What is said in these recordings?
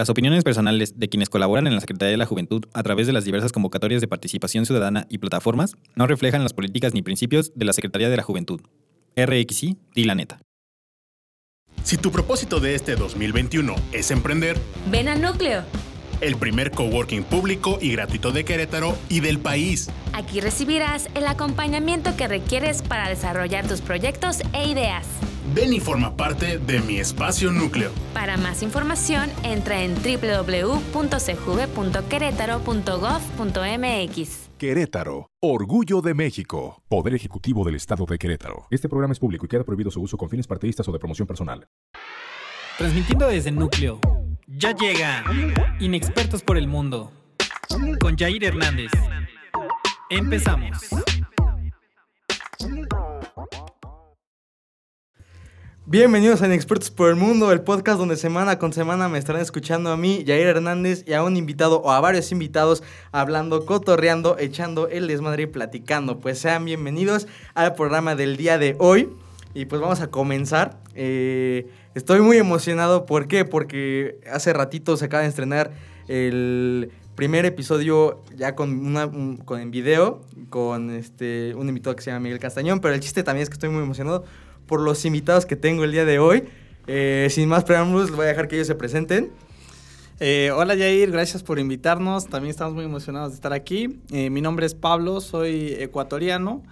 Las opiniones personales de quienes colaboran en la Secretaría de la Juventud a través de las diversas convocatorias de participación ciudadana y plataformas no reflejan las políticas ni principios de la Secretaría de la Juventud. RXI, di la neta. Si tu propósito de este 2021 es emprender, Ven a Núcleo. El primer coworking público y gratuito de Querétaro y del país. Aquí recibirás el acompañamiento que requieres para desarrollar tus proyectos e ideas. Ven y forma parte de mi espacio núcleo. Para más información, entra en www.cjuve.querétaro.gov.mx. Querétaro, Orgullo de México, Poder Ejecutivo del Estado de Querétaro. Este programa es público y queda prohibido su uso con fines partidistas o de promoción personal. Transmitiendo desde el núcleo. Ya llega. Inexpertos por el mundo. Con Jair Hernández. Empezamos. Bienvenidos a Inexpertos por el Mundo, el podcast donde semana con semana me estarán escuchando a mí, Jair Hernández, y a un invitado o a varios invitados hablando, cotorreando, echando el desmadre y platicando. Pues sean bienvenidos al programa del día de hoy. Y pues vamos a comenzar. Eh, estoy muy emocionado. ¿Por qué? Porque hace ratito se acaba de estrenar el primer episodio ya con una un- con en video con este un invitado que se llama Miguel Castañón, pero el chiste también es que estoy muy emocionado por los invitados que tengo el día de hoy. Eh, sin más preámbulos, voy a dejar que ellos se presenten. Eh, hola Jair, gracias por invitarnos. También estamos muy emocionados de estar aquí. Eh, mi nombre es Pablo, soy ecuatoriano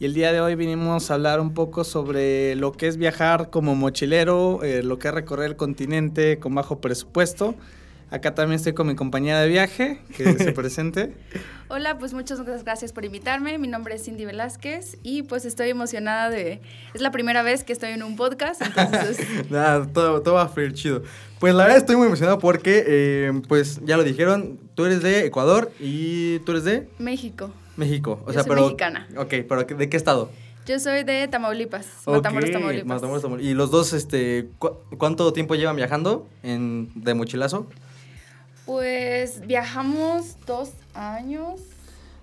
y el día de hoy vinimos a hablar un poco sobre lo que es viajar como mochilero, eh, lo que es recorrer el continente con bajo presupuesto. Acá también estoy con mi compañera de viaje, que se presente. Hola, pues muchas gracias por invitarme. Mi nombre es Cindy Velázquez y pues estoy emocionada de... Es la primera vez que estoy en un podcast, entonces... Nada, todo, todo va a fluir chido. Pues la verdad estoy muy emocionado porque, eh, pues ya lo dijeron, tú eres de Ecuador y tú eres de México. México. O Yo sea, soy pero. mexicana. Ok, pero ¿de qué estado? Yo soy de Tamaulipas, Matamoros, Ok, Tamaulipas. Matamoros, Tamaulipas. Y los dos, este, cu- ¿cuánto tiempo llevan viajando en, de mochilazo? Pues viajamos dos años.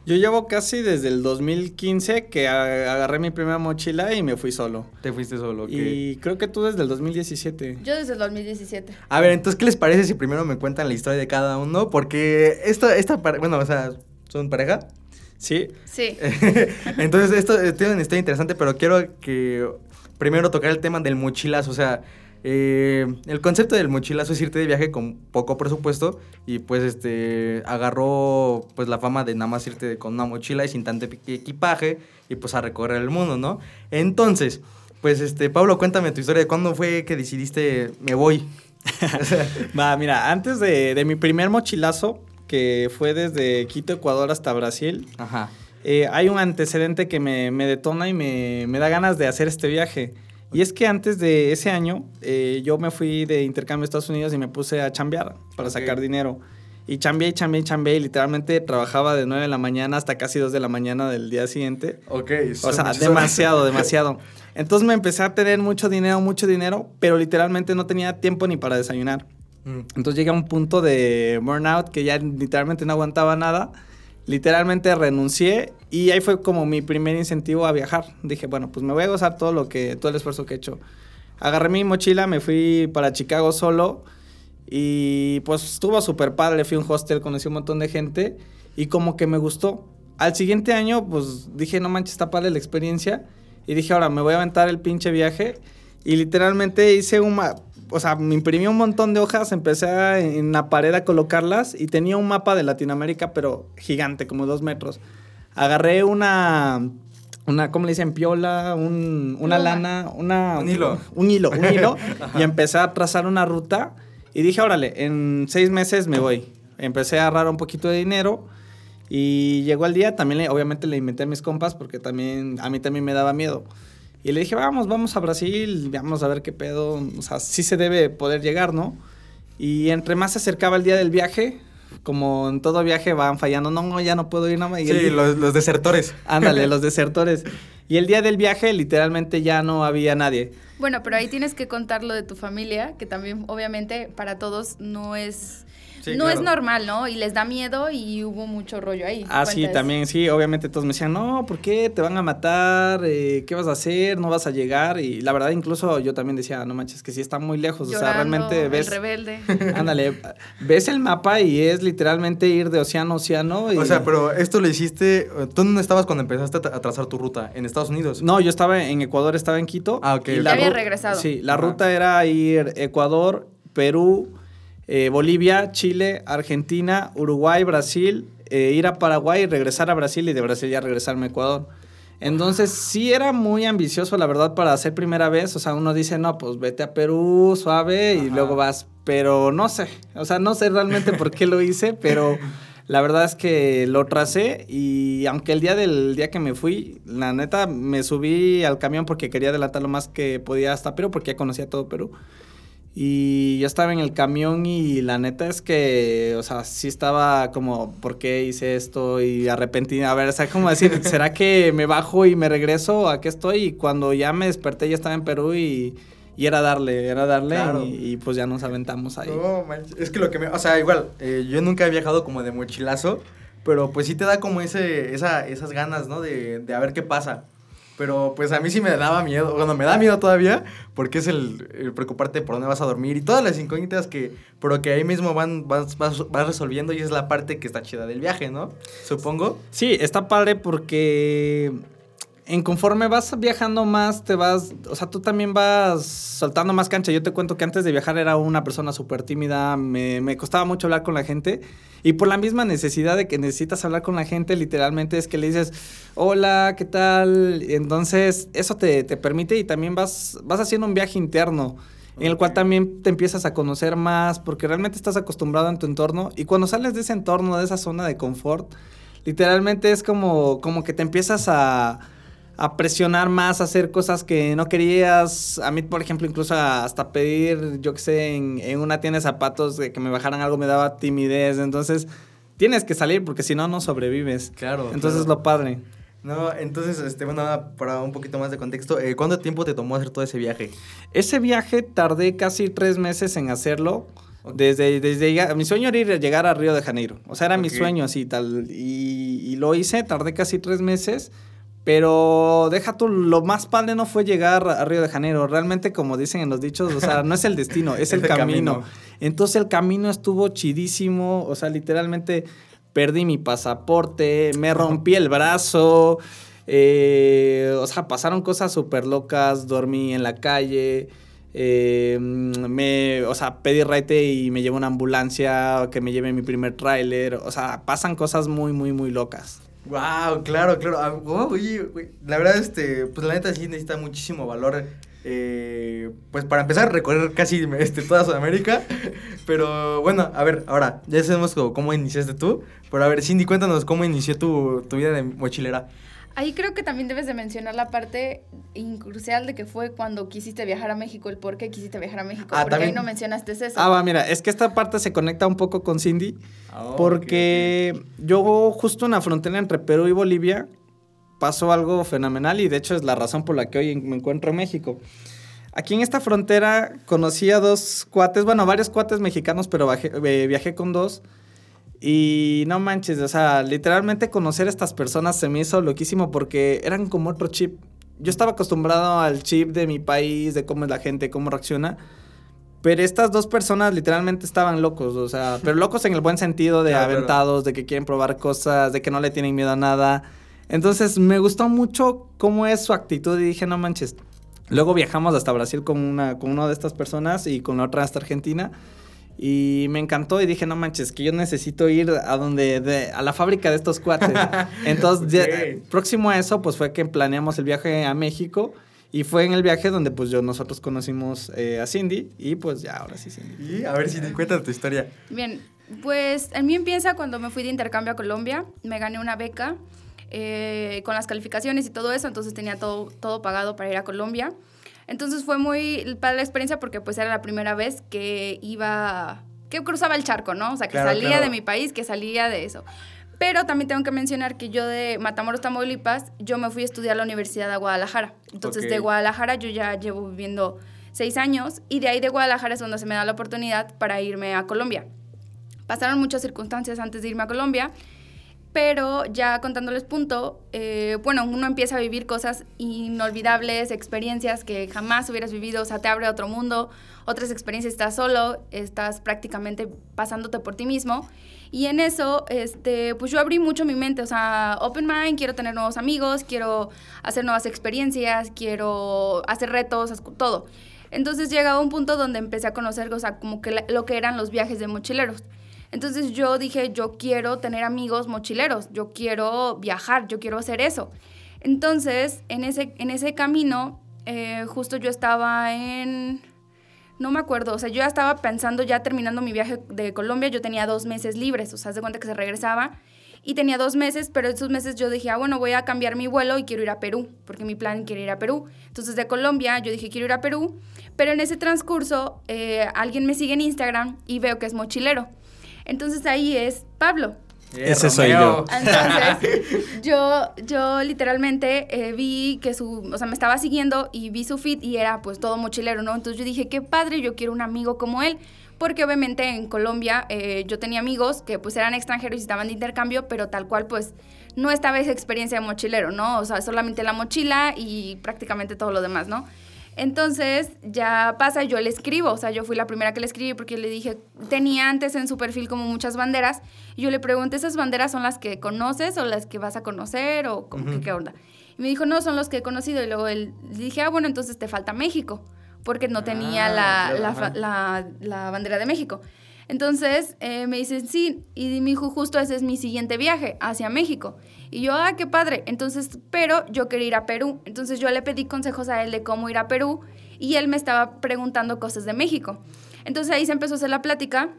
Yo llevo casi desde el 2015 que agarré mi primera mochila y me fui solo. Te fuiste solo. ok. Y creo que tú desde el 2017. Yo desde el 2017. A ver, entonces, ¿qué les parece si primero me cuentan la historia de cada uno? Porque esta, esta pare- bueno, o sea, ¿son pareja? Sí, Sí. Entonces, esto tiene una historia interesante, pero quiero que primero tocar el tema del mochilazo. O sea, eh, el concepto del mochilazo es irte de viaje con poco presupuesto y pues este agarró pues la fama de nada más irte con una mochila y sin tanto equi- equipaje y pues a recorrer el mundo, ¿no? Entonces, pues este, Pablo, cuéntame tu historia de cuándo fue que decidiste me voy. Va, mira, antes de, de mi primer mochilazo, que fue desde Quito, Ecuador hasta Brasil, Ajá. eh, hay un antecedente que me, me detona y me, me da ganas de hacer este viaje. Y es que antes de ese año, eh, yo me fui de intercambio a Estados Unidos y me puse a chambear para sacar dinero. Y chambeé, y chambeé, y chambeé, y literalmente trabajaba de 9 de la mañana hasta casi 2 de la mañana del día siguiente. Ok. O sea, demasiado, demasiado. Entonces me empecé a tener mucho dinero, mucho dinero, pero literalmente no tenía tiempo ni para desayunar. Mm. Entonces llegué a un punto de burnout que ya literalmente no aguantaba nada. Literalmente renuncié y ahí fue como mi primer incentivo a viajar. Dije, bueno, pues me voy a gozar todo lo que todo el esfuerzo que he hecho. Agarré mi mochila, me fui para Chicago solo y pues estuvo súper padre. Fui a un hostel, conocí un montón de gente y como que me gustó. Al siguiente año, pues dije, no manches, está padre la experiencia. Y dije, ahora me voy a aventar el pinche viaje. Y literalmente hice un ma- O sea, me imprimí un montón de hojas, empecé a- en la pared a colocarlas y tenía un mapa de Latinoamérica, pero gigante, como dos metros. Agarré una. Una, ¿cómo le dicen? Piola, un- una lana, una... Un hilo. Un hilo, un hilo. y empecé a trazar una ruta y dije, órale, en seis meses me voy. Empecé a ahorrar un poquito de dinero y llegó el día, también le- obviamente le inventé a mis compas porque también a mí también me daba miedo. Y le dije, vamos, vamos a Brasil, vamos a ver qué pedo, o sea, sí se debe poder llegar, ¿no? Y entre más se acercaba el día del viaje, como en todo viaje van fallando, no, no, ya no puedo ir, no, el Sí, los, los desertores. Ándale, los desertores. Y el día del viaje literalmente ya no había nadie. Bueno, pero ahí tienes que contar lo de tu familia, que también obviamente para todos no es Sí, no claro. es normal, ¿no? Y les da miedo y hubo mucho rollo ahí. Ah, sí, también, sí, obviamente todos me decían, no, ¿por qué? ¿Te van a matar? Eh, ¿Qué vas a hacer? ¿No vas a llegar? Y la verdad, incluso yo también decía, no manches, que sí está muy lejos. o sea, realmente el ves... rebelde. Ándale, ves el mapa y es literalmente ir de océano a océano. Y... O sea, pero esto lo hiciste. ¿Tú dónde estabas cuando empezaste a tra- a trazar tu ruta? ¿En Estados Unidos? No, yo estaba en Ecuador, estaba en Quito. Ah, ok. y Ya había regresado. Sí, la Ajá. ruta era ir Ecuador, Perú, eh, Bolivia, Chile, Argentina, Uruguay, Brasil, eh, ir a Paraguay, regresar a Brasil y de Brasil ya regresarme a Ecuador. Entonces sí era muy ambicioso, la verdad, para hacer primera vez. O sea, uno dice, no, pues vete a Perú, suave, y luego vas. Pero no sé, o sea, no sé realmente por qué lo hice, pero la verdad es que lo tracé y aunque el día del día que me fui, la neta, me subí al camión porque quería adelantar lo más que podía hasta Perú, porque ya conocía todo Perú. Y yo estaba en el camión y la neta es que, o sea, sí estaba como, ¿por qué hice esto? Y arrepentido. A ver, o sea, como decir, ¿será que me bajo y me regreso? ¿A qué estoy? Y cuando ya me desperté ya estaba en Perú y, y era darle, era darle Claro. y, y pues ya nos aventamos ahí. No, manches. Es que lo que me. O sea, igual, eh, yo nunca he viajado como de mochilazo, pero pues sí te da como ese, esa, esas ganas, ¿no? De, de a ver qué pasa. Pero pues a mí sí me daba miedo, bueno, me da miedo todavía, porque es el, preocuparte por dónde vas a dormir y todas las incógnitas que, pero que ahí mismo van, vas, vas, vas resolviendo y es la parte que está chida del viaje, ¿no? Supongo. Sí, está padre porque en conforme vas viajando más, te vas, o sea, tú también vas soltando más cancha. Yo te cuento que antes de viajar era una persona súper tímida, me, me costaba mucho hablar con la gente y por la misma necesidad de que necesitas hablar con la gente, literalmente es que le dices, hola, ¿qué tal? Entonces, eso te, te permite y también vas, vas haciendo un viaje interno. En el cual también te empiezas a conocer más, porque realmente estás acostumbrado en tu entorno. Y cuando sales de ese entorno, de esa zona de confort, literalmente es como, como que te empiezas a, a presionar más, a hacer cosas que no querías. A mí, por ejemplo, incluso hasta pedir, yo qué sé, en, en una tienda de zapatos de que me bajaran algo me daba timidez. Entonces, tienes que salir porque si no, no sobrevives. Claro. Entonces, claro. lo padre. No, entonces, este, bueno, para un poquito más de contexto, eh, ¿cuánto tiempo te tomó hacer todo ese viaje? Ese viaje tardé casi tres meses en hacerlo. Desde, desde mi sueño era ir a llegar a Río de Janeiro. O sea, era mi sueño así tal. Y, y lo hice, tardé casi tres meses. Pero deja tú, lo más padre no fue llegar a Río de Janeiro. Realmente, como dicen en los dichos, o sea, no es el destino, es el Es el camino. camino. Entonces el camino estuvo chidísimo. O sea, literalmente perdí mi pasaporte, me rompí el brazo. eh, o sea, pasaron cosas súper locas. Dormí en la calle. eh, me, o sea, pedí raite y me llevó una ambulancia que me lleve mi primer tráiler. O sea, pasan cosas muy, muy, muy locas. Wow, claro, claro. Ah, la verdad, este, pues la neta sí necesita muchísimo valor. eh, pues para empezar recorrer casi este, toda Sudamérica. Pero bueno, a ver, ahora, ya sabemos cómo, cómo iniciaste tú. Pero a ver, Cindy, cuéntanos cómo inició tu, tu vida de mochilera. Ahí creo que también debes de mencionar la parte crucial de que fue cuando quisiste viajar a México, el por qué quisiste viajar a México, Ah, porque también- ahí no mencionaste eso. Ah, va, mira, es que esta parte se conecta un poco con Cindy. Oh, Porque yo justo en la frontera entre Perú y Bolivia pasó algo fenomenal y de hecho es la razón por la que hoy me encuentro en México. Aquí en esta frontera conocí a dos cuates, bueno, varios cuates mexicanos, pero bajé- eh, viajé con dos. Y no manches, o sea, literalmente conocer a estas personas se me hizo loquísimo porque eran como otro chip. Yo estaba acostumbrado al chip de mi país, de cómo es la gente, cómo reacciona. Pero estas dos personas literalmente estaban locos, o sea, pero locos en el buen sentido de Claro, aventados, de que quieren probar cosas, de que no le tienen miedo a nada. Entonces me gustó mucho cómo es su actitud y dije, no manches. Luego viajamos hasta Brasil con una, con una de estas personas y con la otra hasta Argentina. Y me encantó y dije, no manches, que yo necesito ir a donde, de- a la fábrica de estos cuates. Entonces, ya- próximo a eso, pues fue que planeamos el viaje a México. Y fue en el viaje donde pues yo, nosotros conocimos eh, a Cindy. Y pues ya, ahora sí, Cindy. Y a ver, Cindy, cuéntanos tu historia. Bien, pues en mí empieza cuando me fui de intercambio a Colombia, me gané una beca eh, con las calificaciones y todo eso, entonces tenía todo, todo pagado para ir a Colombia. Entonces fue muy para la experiencia porque pues era la primera vez que iba, que cruzaba el charco, ¿no? O sea, que Claro, salía claro. de mi país, que salía de eso. Pero también tengo que mencionar que yo de Matamoros, Tamaulipas, yo me fui a estudiar a la Universidad de Guadalajara. Entonces, de Guadalajara yo ya llevo viviendo seis años y de ahí de Guadalajara es donde se me da la oportunidad para irme a Colombia. Pasaron muchas circunstancias antes de irme a Colombia, pero ya contándoles punto, eh, bueno, uno empieza a vivir cosas inolvidables, experiencias que jamás hubieras vivido, o sea, te abre otro mundo, otras experiencias, estás solo, estás prácticamente pasándote por ti mismo. Y en eso, este, pues yo abrí mucho mi mente, o sea, open mind, quiero tener nuevos amigos, quiero hacer nuevas experiencias, quiero hacer retos, todo. Entonces llegaba un punto donde empecé a conocer, o sea, como que lo que eran los viajes de mochileros. Entonces yo dije, yo quiero tener amigos mochileros, yo quiero viajar, yo quiero hacer eso. Entonces, en ese, en ese camino, eh, justo yo estaba en... No me acuerdo, o sea, yo ya estaba pensando, ya terminando mi viaje de Colombia, yo tenía dos meses libres, o sea, de cuenta que se regresaba y tenía dos meses, pero esos meses yo dije, ah, bueno, voy a cambiar mi vuelo y quiero ir a Perú, porque mi plan quiere ir a Perú. Entonces de Colombia yo dije, quiero ir a Perú, pero en ese transcurso eh, alguien me sigue en Instagram y veo que es mochilero. Entonces ahí es Pablo. Ese soy yo. Entonces, yo, yo literalmente eh, vi que su, o sea, me estaba siguiendo y vi su feed y era pues todo mochilero, ¿no? Entonces yo dije, qué padre, yo quiero un amigo como él. Porque obviamente en Colombia eh, yo tenía amigos que pues eran extranjeros y estaban de intercambio, pero tal cual pues no estaba esa experiencia de mochilero, ¿no? O sea, solamente la mochila y prácticamente todo lo demás, ¿no? Entonces ya pasa, yo le escribo, o sea, yo fui la primera que le escribí porque le dije, tenía antes en su perfil como muchas banderas, y yo le pregunté, ¿esas banderas son las que conoces o las que vas a conocer o como que qué onda? Y me dijo, no, son los que he conocido, y luego él, dije, ah, bueno, entonces te falta México, porque no tenía Ah, la, claro, la, bandera de México. Entonces eh, me dice, sí, y me dijo, justo ese es mi siguiente viaje hacia México. Y yo, ah, qué padre. Entonces, pero yo quería ir a Perú. Entonces yo le pedí consejos a él de cómo ir a Perú y él me estaba preguntando cosas de México. Entonces ahí se empezó a hacer la plática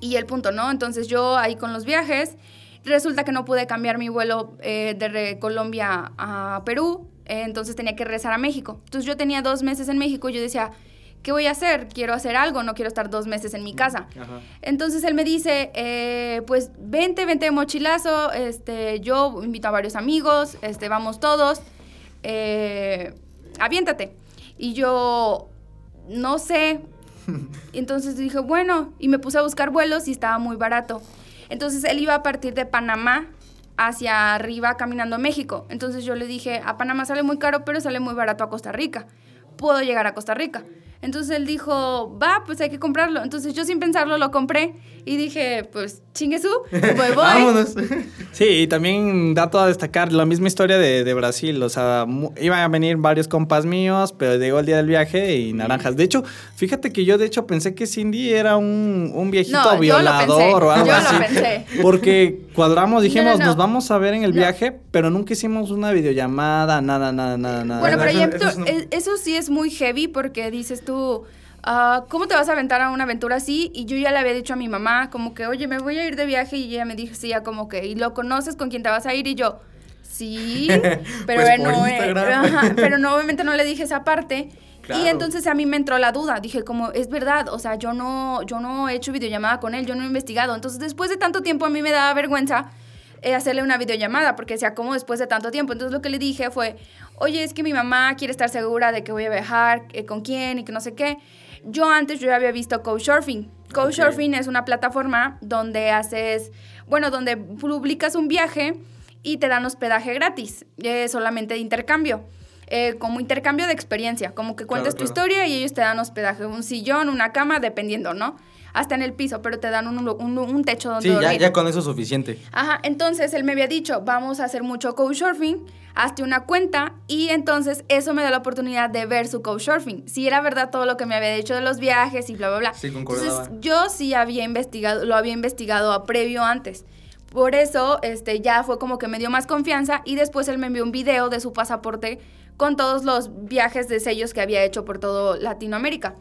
y el punto, ¿no? Entonces yo ahí con los viajes, resulta que no pude cambiar mi vuelo eh, de Colombia a Perú, eh, entonces tenía que regresar a México. Entonces yo tenía dos meses en México y yo decía, ¿qué voy a hacer? Quiero hacer algo, no quiero estar dos meses en mi casa. Entonces él me dice, eh, pues vente, vente de mochilazo, este, yo invito a varios amigos, este, vamos todos, eh, aviéntate. Y yo, no sé. Entonces dije, bueno, y me puse a buscar vuelos y estaba muy barato. Entonces él iba a partir de Panamá hacia arriba caminando a México. Entonces yo le dije, a Panamá sale muy caro, pero sale muy barato a Costa Rica. Puedo llegar a Costa Rica. Entonces él dijo, va, pues hay que comprarlo. Entonces yo sin pensarlo lo compré y dije, pues chingue su, voy, voy. Vámonos. Sí, y también dato a destacar, la misma historia de, de Brasil, o sea, mu- iban a venir varios compas míos, pero llegó el día del viaje y naranjas. De hecho, fíjate que yo de hecho pensé que Cindy era un, un viejito No, lo violador o algo yo lo así. pensé. Porque cuadramos, dijimos, no. nos vamos a ver en el No. viaje, pero nunca hicimos una videollamada, nada, nada, nada, nada. Bueno, pero Eso- eso e- eso sí es muy heavy porque dices tú, ah, ¿cómo te vas a aventar a una aventura así? Y yo ya le había dicho a mi mamá, como que, oye, me voy a ir de viaje y ella me dijo, sí, ya como que, ¿y lo conoces con quién te vas a ir? Y yo, sí, pero Pues no, eh, ajá, pero no, obviamente no le dije esa parte. Claro. Y entonces a mí me entró la duda, dije como, es verdad, o sea, yo no, yo no he hecho videollamada con él, yo no he investigado. Entonces después de tanto tiempo a mí me daba vergüenza eh, hacerle una videollamada, porque decía, ¿cómo después de tanto tiempo? Entonces lo que le dije fue, oye, es que mi mamá quiere estar segura de que voy a viajar, eh, con quién y que no sé qué. Yo antes yo ya había visto Couchsurfing. Couchsurfing es una plataforma donde haces, bueno, donde publicas un viaje y te dan hospedaje gratis, eh, solamente de intercambio. Eh, como intercambio de experiencia, como que cuentas Claro, tu claro. historia y ellos te dan hospedaje, un sillón, una cama, dependiendo, ¿no? Hasta en el piso, pero te dan un, un- un techo donde Sí, ya, dormir. ya con eso es suficiente. Ajá, entonces él me había dicho, vamos a hacer mucho couchsurfing, hazte una cuenta y entonces eso me da la oportunidad de ver su couchsurfing. Si era verdad todo lo que me había dicho de los viajes y bla, bla, bla. Sí, concordaba. Entonces yo sí había investigado, lo había investigado a previo antes. Por eso este, ya fue como que me dio más confianza y después él me envió un video de su pasaporte con todos los viajes de sellos que había hecho por todo Latinoamérica.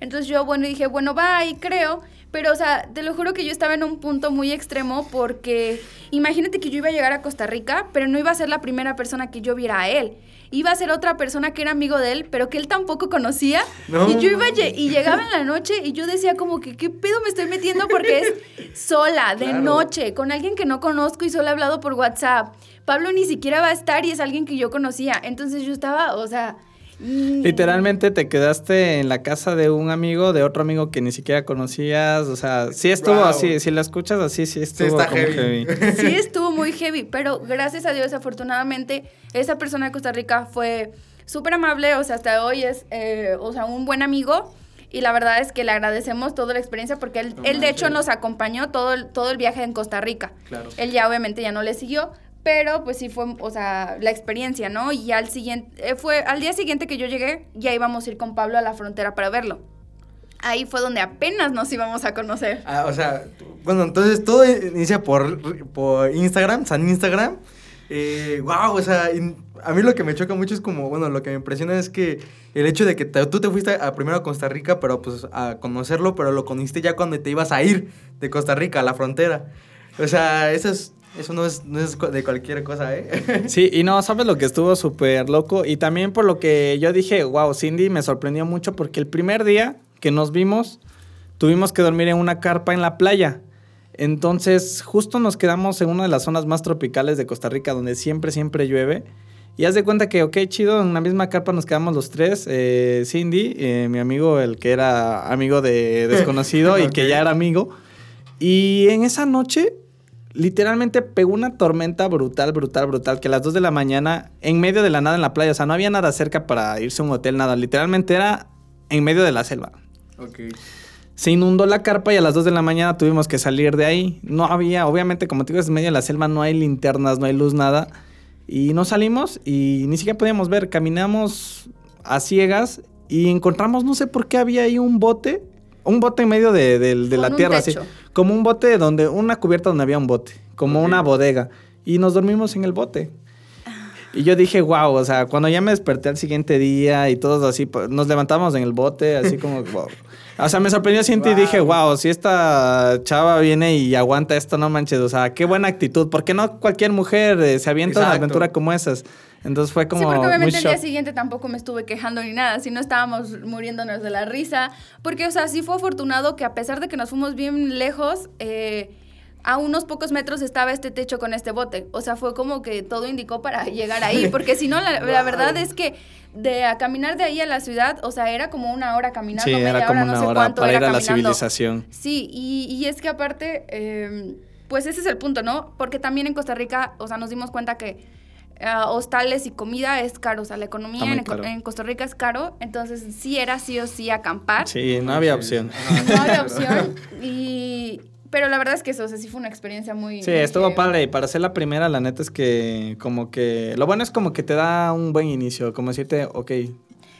Entonces yo, bueno, dije, bueno, va y creo, Pero, o sea, te lo juro que yo estaba en un punto muy extremo porque imagínate que yo iba a llegar a Costa Rica, pero no iba a ser la primera persona que yo viera a él. Iba a ser otra persona que era amigo de él, pero que él tampoco conocía. No. Y yo iba y llegaba en la noche y yo decía como que, ¿qué pedo me estoy metiendo? Porque es sola, de Claro. noche, con alguien que no conozco y solo he hablado por WhatsApp. Pablo ni siquiera va a estar y es alguien que yo conocía. Entonces yo estaba, o sea... Literalmente te quedaste en la casa de un amigo, de otro amigo que ni siquiera conocías. O sea, sí estuvo Wow. así. Si la escuchas así, sí estuvo está como heavy. Sí estuvo muy heavy, pero gracias a Dios, afortunadamente, esa persona de Costa Rica fue súper amable, o sea, hasta hoy es, eh, o sea, un buen amigo. Y la verdad es que le agradecemos toda la experiencia porque él, él de hecho nos acompañó todo el, todo el viaje en Costa Rica. Claro. Él ya obviamente ya no le siguió, pero pues sí fue, o sea, la experiencia, ¿no? Y al siguiente, eh, fue al día siguiente que yo llegué, ya íbamos a ir con Pablo a la frontera para verlo. Ahí fue donde apenas nos íbamos a conocer. Ah, o sea, bueno, entonces todo inicia por, por Instagram, San Instagram. Eh, wow, o sea, a mí lo que me choca mucho es como, bueno, lo que me impresiona es que el hecho de que tú te fuiste a, primero a Costa Rica, pero pues a conocerlo, pero lo conociste ya cuando te ibas a ir de Costa Rica a la frontera. O sea, eso es, eso no es, no es de cualquier cosa, ¿eh? Sí, y no, ¿sabes lo que estuvo súper loco? Y también por lo que yo dije, wow, Cindy me sorprendió mucho porque el primer día que nos vimos, tuvimos que dormir en una carpa en la playa. Entonces, justo nos quedamos en una de las zonas más tropicales de Costa Rica, donde siempre, siempre llueve. Y haz de cuenta que, ok, chido, en la misma carpa nos quedamos los tres. eh, Cindy, eh, mi amigo, el que era amigo de desconocido y que ya era amigo. Y en esa noche, literalmente pegó una tormenta brutal, brutal, brutal, que a las 2 de la mañana, en medio de la nada en la playa, o sea, no había nada cerca para irse a un hotel, nada, literalmente era en medio de la selva. ok. Se inundó la carpa y a las 2 de la mañana tuvimos que salir de ahí. No había, obviamente, como te digo, es en medio de la selva, no hay linternas, no hay luz, nada. Y no salimos y ni siquiera podíamos ver. Caminamos a ciegas y encontramos, no sé por qué había ahí un bote. Un bote en medio de, de- la tierra, así. Como un bote donde, una cubierta donde había un bote. Como una bodega. Y nos dormimos en el bote. Y yo dije, wow, o sea, cuando ya me desperté al siguiente día y todos así, nos levantamos en el bote, así como, wow. O sea, me sorprendió Cinti y dije, wow, si esta chava viene y aguanta esto, no manches, o sea, qué buena actitud. ¿Por qué no cualquier mujer eh, se avienta una Exacto. aventura como esas? Entonces fue como sí, porque obviamente el día siguiente tampoco me estuve quejando ni nada, sino estábamos muriéndonos de la risa, porque, o sea, sí fue afortunado que a pesar de que nos fuimos bien lejos, eh, a unos pocos metros estaba este techo con este bote, o sea, fue como que todo indicó para llegar ahí, porque si no, la, verdad es que de a caminar de ahí a la ciudad, o sea, era como una hora caminando, Sí, media era como hora, no una sé hora cuánto para era ir a la caminando. civilización. Sí, y, y es que aparte, eh, pues ese es el punto, ¿no? Porque también en Costa Rica, o sea, nos dimos cuenta que ah, hostales y comida es caro, o sea, la economía en, caro. en Costa Rica es caro, entonces sí era sí o sí acampar, Sí, no había opción. no había opción, y... Pero la verdad es que eso, o sea, sí fue una experiencia muy... Sí, muy estuvo padre. Y para ser la primera, la neta es que como que... Lo bueno es como que te da un buen inicio. Como decirte, ok,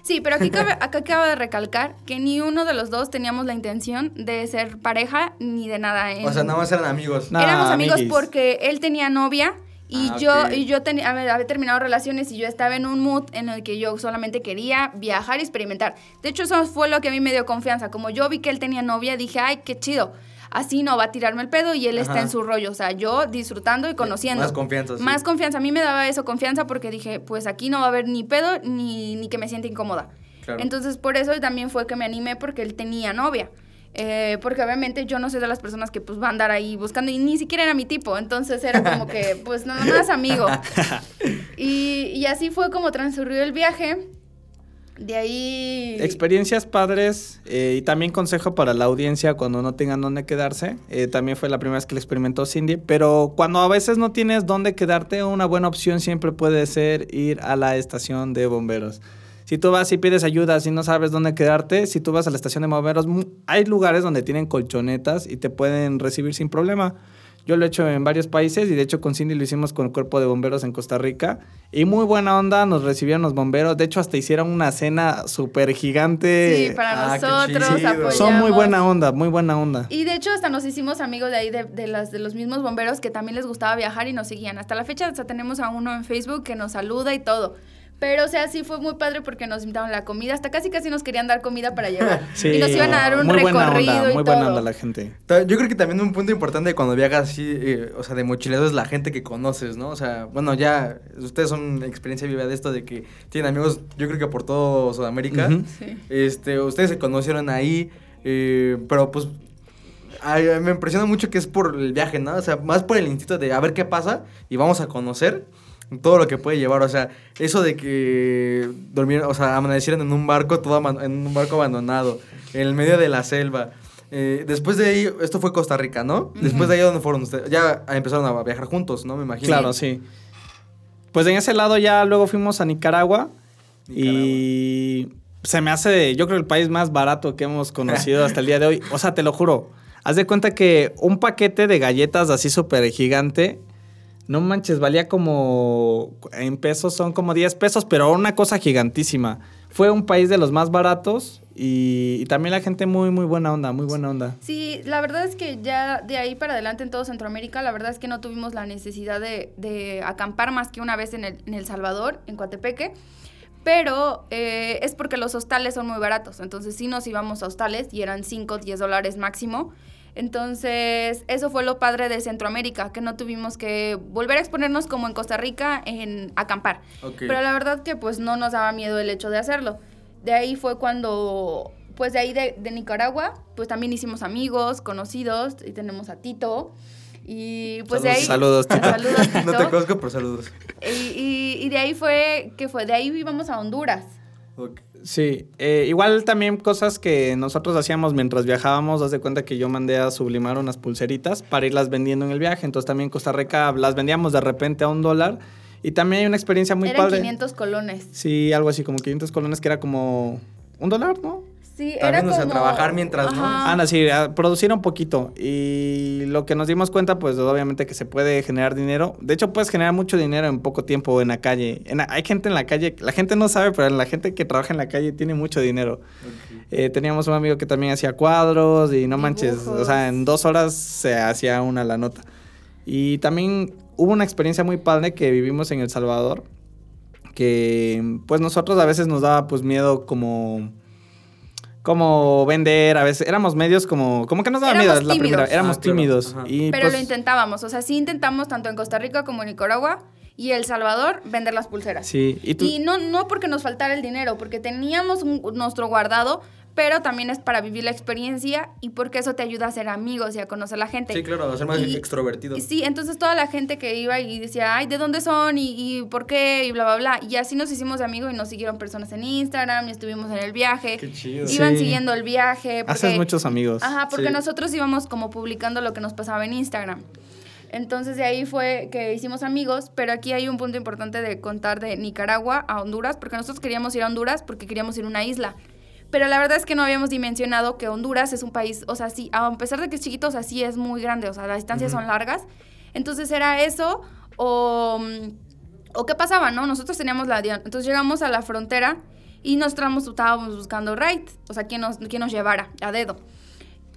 Sí, pero aquí cabe, acá acaba de recalcar que ni uno de los dos teníamos la intención de ser pareja ni de nada. O sea, en- nada más eran amigos. No. Éramos Nah, amigos amiguis. porque él tenía novia y Ah, yo ok. y yo tenía había terminado relaciones y yo estaba en un mood en el que yo solamente quería viajar y experimentar. De hecho, eso fue lo que a mí me dio confianza. Como yo vi que él tenía novia, dije, "Ay, qué chido." Así no va a tirarme el pedo y él está en su rollo, o sea, yo disfrutando y conociendo. Más confianza, sí. Más confianza, a mí me daba eso confianza porque dije, pues aquí no va a haber ni pedo ni, ni que me sienta incómoda. Claro. Entonces, por eso también fue que me animé porque él tenía novia. Eh, porque obviamente yo no soy de las personas que pues va a andar ahí buscando y ni siquiera era mi tipo. Entonces era como que pues nada más amigo. Y, y así fue como transcurrió el viaje. De ahí... Experiencias padres eh, y también consejo para la audiencia cuando no tengan dónde quedarse. Eh, también fue la primera vez que lo experimentó Cindy, pero cuando a veces no tienes dónde quedarte, una buena opción siempre puede ser ir a la estación de bomberos. Si tú vas y pides ayuda, si no sabes dónde quedarte, si tú vas a la estación de bomberos, hay lugares donde tienen colchonetas y te pueden recibir sin problema. Yo lo he hecho en varios países y de hecho con Cindy lo hicimos con el cuerpo de bomberos en Costa Rica. Y muy buena onda, nos recibieron los bomberos. De hecho, hasta hicieron una cena súper gigante. Sí, para Ah, nosotros apoyamos. Son muy buena onda, muy buena onda. Y de hecho hasta nos hicimos amigos de ahí, de, de las, de los mismos bomberos que también les gustaba viajar y nos seguían. Hasta la fecha hasta tenemos a uno en Facebook que nos saluda y todo. Pero, o sea, sí fue muy padre porque nos invitaron a la comida. Hasta casi casi nos querían dar comida para llevar. Sí, y nos iban a dar un muy buena recorrido onda, y muy todo. buena onda la gente. Yo creo que también un punto importante cuando viajas así, eh, o sea, de mochilero es la gente que conoces, ¿no? O sea, bueno, ya ustedes son experiencia viva de esto de que tienen amigos, yo creo que por todo Sudamérica. Sí. Este, ustedes se conocieron ahí, eh, pero pues ay, me impresiona mucho que es por el viaje, ¿no? O sea, más por el instinto de a ver qué pasa y vamos a conocer todo lo que puede llevar, o sea, eso de que dormieron, o sea, amanecieron en un barco todo en un barco abandonado, en el medio de la selva. Eh, después de ahí, esto fue Costa Rica, ¿no? Después de ahí, ¿dónde fueron ustedes? Ya empezaron a viajar juntos, ¿no? Me imagino. Claro, sí. Pues en ese lado ya luego fuimos a Nicaragua, y se me hace, yo creo, el país más barato que hemos conocido hasta el día de hoy. O sea, te lo juro. Haz de cuenta que un paquete de galletas así súper gigante, no manches, valía como, en pesos son como 10 pesos, pero una cosa gigantísima. Fue un país de los más baratos y, también la gente muy, muy buena onda, muy buena onda. Sí, la verdad es que ya de ahí para adelante en todo Centroamérica, la verdad es que no tuvimos la necesidad de, de acampar más que una vez en el, en El Salvador, en Coatepeque. Pero eh, es porque los hostales son muy baratos. Entonces sí nos íbamos a hostales y eran 5, 10 dólares máximo. Entonces eso fue lo padre de Centroamérica, que no tuvimos que volver a exponernos como en Costa Rica en acampar. Pero la verdad que pues no nos daba miedo el hecho de hacerlo. De ahí fue cuando, pues de ahí de, de Nicaragua, pues también hicimos amigos, conocidos, y tenemos a Tito. Y pues de ahí... Saludos, Tito. Saludos, Tito. No te conozco, pero saludos. Y, y- y de ahí fue, que fue? De ahí íbamos a Honduras. Sí, eh, igual también cosas que nosotros hacíamos mientras viajábamos, haz de cuenta que yo mandé a sublimar unas pulseritas para irlas vendiendo en el viaje, entonces también en Costa Rica las vendíamos de repente a un dólar y también hay una experiencia muy Eran padre. 500 colones. Sí, algo así como 500 colones que era como un dólar, ¿no? Sí, era como... trabajar mientras. Anda, sí, a producir un poquito. Y lo que nos dimos cuenta, pues obviamente que se puede generar dinero. De hecho, puedes generar mucho dinero en poco tiempo en la calle. En la- hay gente en la calle, la gente no sabe, pero la gente que trabaja en la calle tiene mucho dinero. Eh, teníamos un amigo que también hacía cuadros y no manches, o sea, en dos horas se hacía una la nota. Y también hubo una experiencia muy padre que vivimos en El Salvador, que pues nosotros a veces nos daba pues miedo como como vender, a veces éramos medios como como que nos daba miedo es la primera, éramos Ah, claro. tímidos y Pero pues, lo intentábamos. O sea, sí intentamos tanto en Costa Rica como en Nicaragua y El Salvador vender las pulseras. sí, y tú Y no, no porque nos faltara el dinero, porque teníamos un- nuestro guardado, pero también es para vivir la experiencia y porque eso te ayuda a ser amigos y a conocer a la gente. Sí, claro, a ser más Y- extrovertido. Y Sí, entonces toda la gente que iba y decía, ay, ¿de dónde son? ¿Y, y por qué? Y bla, bla, bla. Y así nos hicimos amigos y nos siguieron personas en Instagram y estuvimos en el viaje. Qué chido. Iban Sí. siguiendo el viaje. haces muchos amigos. Ajá, porque Sí. nosotros íbamos como publicando lo que nos pasaba en Instagram. Entonces de ahí fue que hicimos amigos, pero aquí hay un punto importante de contar de Nicaragua a Honduras, porque nosotros queríamos ir a Honduras porque queríamos ir a una isla. Pero la verdad es que no habíamos dimensionado que Honduras es un país, o sea, sí, a pesar de que es chiquito, o sea, sí es muy grande, o sea, las distancias son largas. Entonces era eso o, o qué pasaba, ¿no? Nosotros teníamos la... Entonces llegamos a la frontera y nos estábamos, buscando ride, o sea, quién nos, quién nos llevara a dedo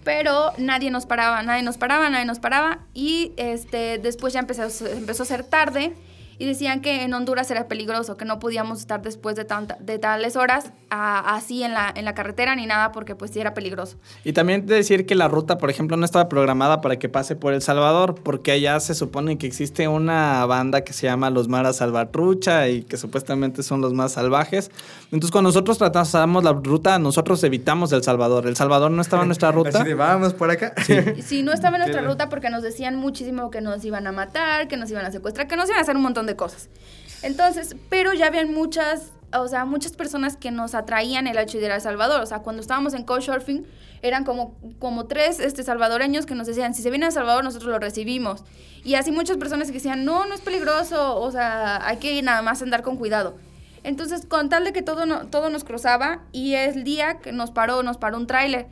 pero nadie nos paraba, nadie nos paraba, nadie nos paraba y este después ya empezó, empezó a ser tarde y decían que en Honduras era peligroso, que no podíamos estar después de, tanta, de tales horas a- así en la, en la carretera ni nada porque pues sí era peligroso. Y también de decir que la ruta, por ejemplo, no estaba programada para que pase por El Salvador, porque allá se supone que existe una banda que se llama Los Maras Salvatrucha y que supuestamente son los más salvajes. Entonces, cuando nosotros tratamos la ruta, nosotros evitamos El Salvador. El Salvador no estaba en nuestra ruta. Así de, vamos por acá. Sí, no estaba en nuestra ruta porque nos decían muchísimo que nos iban a matar, que nos iban a secuestrar, que nos iban a hacer un montón de cosas. Entonces, pero ya habían muchas, o sea, muchas personas que nos atraían el hecho de ir a El Salvador. O sea, cuando estábamos en Couchsurfing, eran como, como tres este, salvadoreños que nos decían, si se viene a El Salvador, nosotros lo recibimos. Y así muchas personas que decían, no, no es peligroso, o sea, hay que nada más andar con cuidado. Entonces, con tal de que todo, no- todo nos cruzaba, y el día que nos paró, nos paró un tráiler.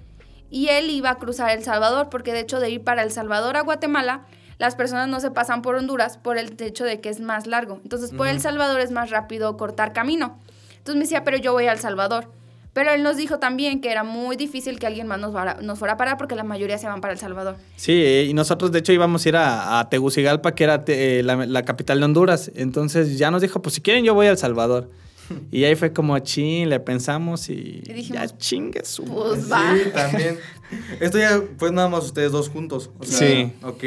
Y él iba a cruzar El Salvador, porque de hecho de ir para El Salvador a Guatemala, las personas no se pasan por Honduras por el hecho de que es más largo. Entonces, por El Salvador es más rápido cortar camino. Entonces me decía, pero yo voy a El Salvador. Pero él nos dijo también que era muy difícil que alguien más nos, vara- nos fuera a parar porque la mayoría se van para El Salvador. Sí, y nosotros de hecho íbamos a ir a, a Tegucigalpa, que era te- eh, la, la capital de Honduras. Entonces ya nos dijo, pues si quieren yo voy a El Salvador. Y ahí fue como chin, le pensamos y, Y dijimos, ya chingue su. Pues va. Sí, también. Esto ya fue nada más ustedes dos juntos. O sea, Sí. Ok.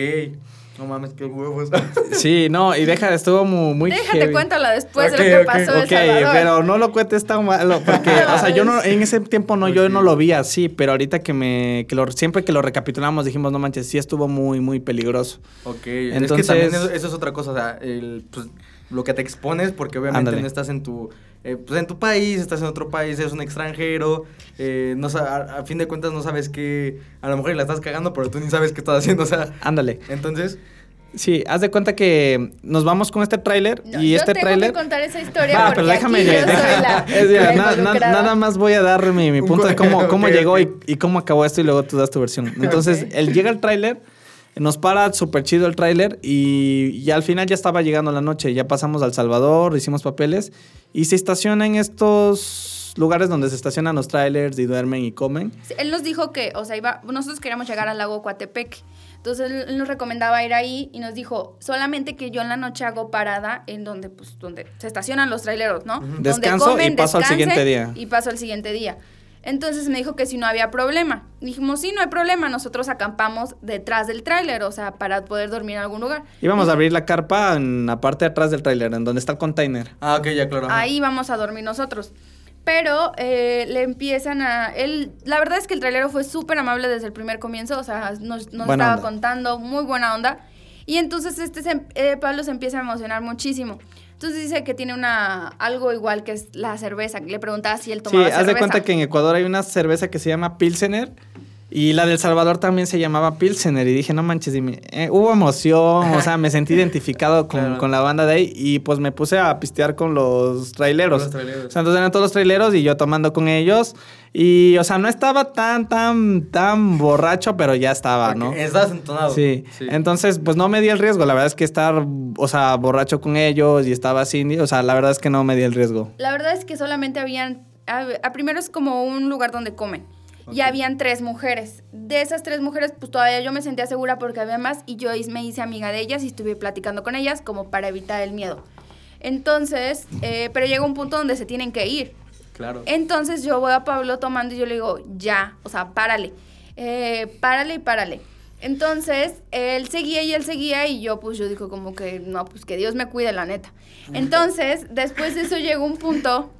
No mames, qué huevos. Sí, no, y deja, estuvo muy, muy Déjate heavy. cuéntala después de lo que pasó Ok, pero no lo cuentes tan malo, porque, o sea, yo no, en ese tiempo no, yo no lo vi así, pero ahorita que me, que lo, siempre que lo recapitulamos dijimos, no manches, sí estuvo muy, muy peligroso. Ok, Entonces- es que también eso, eso es otra cosa, o sea, el, pues, lo que te expones, porque obviamente Ándale. no estás en tu, eh, pues, en tu país, estás en otro país, eres un extranjero, eh, no a, a fin de cuentas no sabes qué, a lo mejor la estás cagando, pero tú ni sabes qué estás haciendo, o sea, Ándale. entonces, Sí, haz de cuenta que nos vamos con este tráiler No, y yo este tráiler... que contar esa historia porque pero déjame aquí yo la, es ya, la na- na- involucrada. nada más voy a dar mi, mi Un punto de cómo, cómo llegó y, y cómo acabó esto y luego tú das tu versión. Entonces, él llega el tráiler, nos para súper chido el tráiler y, y al final ya estaba llegando la noche, ya pasamos al Salvador, hicimos papeles y se estaciona en estos lugares donde se estacionan los trailers y duermen y comen. Sí, Él nos dijo que, o sea, iba, nosotros queríamos llegar al lago Coatepec. Entonces él, nos recomendaba ir ahí y nos dijo, solamente que yo en la noche hago parada en donde, pues, donde se estacionan los traileros, ¿no? Donde Descanso y paso al siguiente día. Y paso al siguiente día. Entonces me dijo que si no había problema. Dijimos, sí, no hay problema. Nosotros acampamos detrás del tráiler, o sea, para poder dormir en algún lugar. Íbamos a abrir la carpa en la parte de atrás del tráiler, en donde está el container. ah, ok, ya claro. Ahí vamos a dormir nosotros. Pero eh, le empiezan a... Él, la verdad es que el trailero fue súper amable desde el primer comienzo, o sea, nos, nos estaba onda. contando, muy buena onda. Y entonces este se eh, Pablo se empieza a emocionar muchísimo. Entonces dice que tiene una algo igual que es la cerveza. Le preguntaba si él Sí, tomaba haz de cerveza. cuenta que en Ecuador hay una cerveza que se llama Pilsener y la del Salvador también se llamaba Pilsener y dije, no manches, dime, eh, hubo emoción, o sea, me sentí identificado con, Claro. con la banda de ahí y pues me puse a pistear con los traileros. Con los traileros. O sea, entonces eran todos los traileros y yo tomando con ellos y, o sea, no estaba tan, tan, tan borracho, pero ya estaba, ¿no? Estabas entonado. Sí. entonces pues no me di el riesgo, la verdad es que estar, o sea, borracho con ellos y estaba así, o sea, la verdad es que no me di el riesgo. La verdad es que solamente habían... A, a primero es como un lugar donde comen. Y habían tres mujeres. De esas tres mujeres, pues todavía yo me sentía segura porque había más y yo me hice amiga de ellas y estuve platicando con ellas como para evitar el miedo. Entonces, eh, pero llega un punto donde se tienen que ir. Claro. Entonces yo voy a Pablo tomando y yo le digo, ya, o sea, párale, eh, párale y párale. Entonces, él seguía y él seguía y yo pues yo digo como que, no, pues que Dios me cuide, la neta. Entonces, después de eso llegó un punto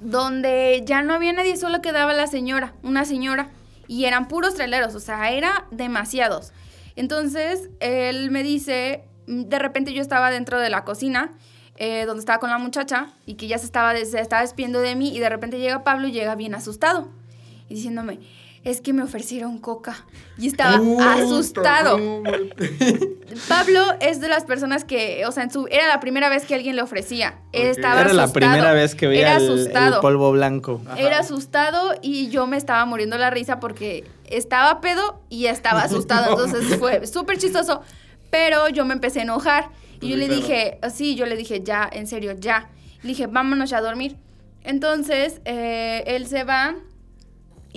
donde ya no había nadie, solo quedaba la señora, una señora, y eran puros traileros, o sea, era demasiados. Entonces, él me dice, de repente yo estaba dentro de la cocina, eh, donde estaba con la muchacha, y que ya se estaba, se estaba despidiendo de mí, y de repente llega Pablo y llega bien asustado, y diciéndome, es que me ofrecieron coca. Y estaba Puta, asustado. Pablo es de las personas que, o sea, en su, era la primera vez que alguien le ofrecía. Estaba Era la primera vez que veía Era el, el polvo blanco. Era asustado y yo me estaba muriendo la risa porque estaba pedo y estaba asustado. Entonces fue súper chistoso. Pero yo me empecé a enojar. Y yo Sí, le claro. dije, sí, yo le dije, ya, en serio, ya. Le dije, vámonos ya a dormir. Entonces, eh, él se va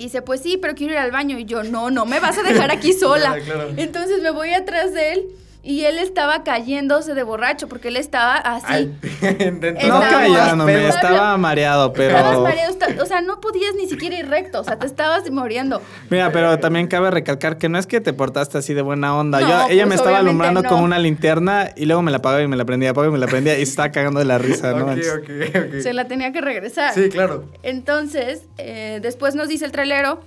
y dice, pues sí, pero quiero ir al baño. Y yo, no, no me vas a dejar aquí sola. Claro, claro. Entonces me voy atrás de él y él estaba cayéndose de borracho porque él estaba así. No Estaba- callándome, estaba mareado, Estabas pero... mareado, esta- o sea, no podías ni siquiera ir recto, o sea, te estabas muriendo. Mira, pero también cabe recalcar que no es que te portaste así de buena onda. No, Yo, ella pues, me estaba obviamente alumbrando no. con una linterna y luego me la apagaba y me la prendía, apagaba y me la prendía y estaba cagando de la risa, ¿no? Ok, Entonces, ok, ok. Se la tenía que regresar. Sí, claro. Entonces, eh, después nos dice el trailero,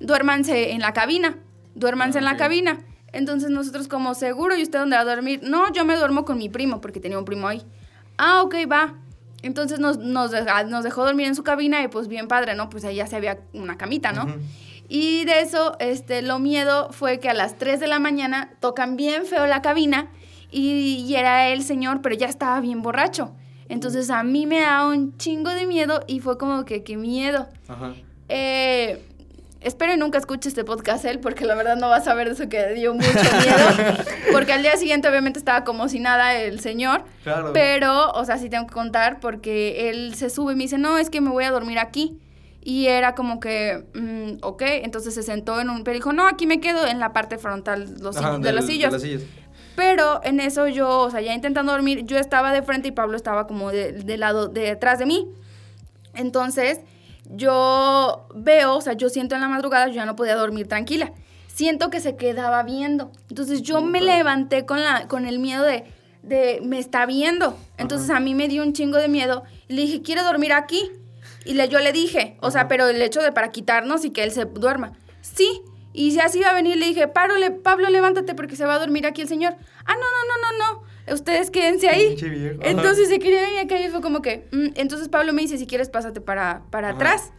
duérmanse en la cabina, duérmanse en la cabina. Entonces nosotros como, ¿seguro? ¿Y usted dónde va a dormir? No, yo me duermo con mi primo, porque tenía un primo ahí. Ah, ok, va. Entonces nos, nos, deja- nos dejó dormir en su cabina y pues bien padre, ¿no? Pues ahí ya se había una camita, ¿no? Y de eso, este, lo miedo fue que a las 3 de la mañana tocan bien feo la cabina y, y era el señor, pero ya estaba bien borracho. Entonces a mí me da un chingo de miedo y fue como que, qué miedo. Ajá. Eh, espero y nunca escuche este podcast él, porque la verdad no va a saber de eso que dio mucho miedo. porque al día siguiente obviamente estaba como si nada el señor. Claro. Pero, o sea, sí tengo que contar porque él se sube y me dice, no, es que me voy a dormir aquí. Y era como que, mm, ok, entonces se sentó en un... Pero dijo, no, aquí me quedo en la parte frontal los Ajá, de del- sillas. De las sillas. Pero en eso yo, o sea, ya intentando dormir, yo estaba de frente y Pablo estaba como de, de lado, de detrás de mí. Entonces, yo veo, o sea, yo siento en la madrugada, yo ya no podía dormir tranquila. Siento que se quedaba viendo. Entonces yo me levanté con, la, con el miedo de, de, me está viendo. Entonces a mí me dio un chingo de miedo y le dije, quiero dormir aquí. Y le, yo le dije, o sea, pero el hecho de para quitarnos y que él se duerma. Sí. Y si así iba a venir, le dije, Pablo, le, Pablo, levántate porque se va a dormir aquí el señor. Ah, no, no, no, no, no. Ustedes quédense ahí. Viejo. Entonces se quería venir acá y fue como que. mm, entonces Pablo me dice, si quieres, pásate para, para Ajá. atrás.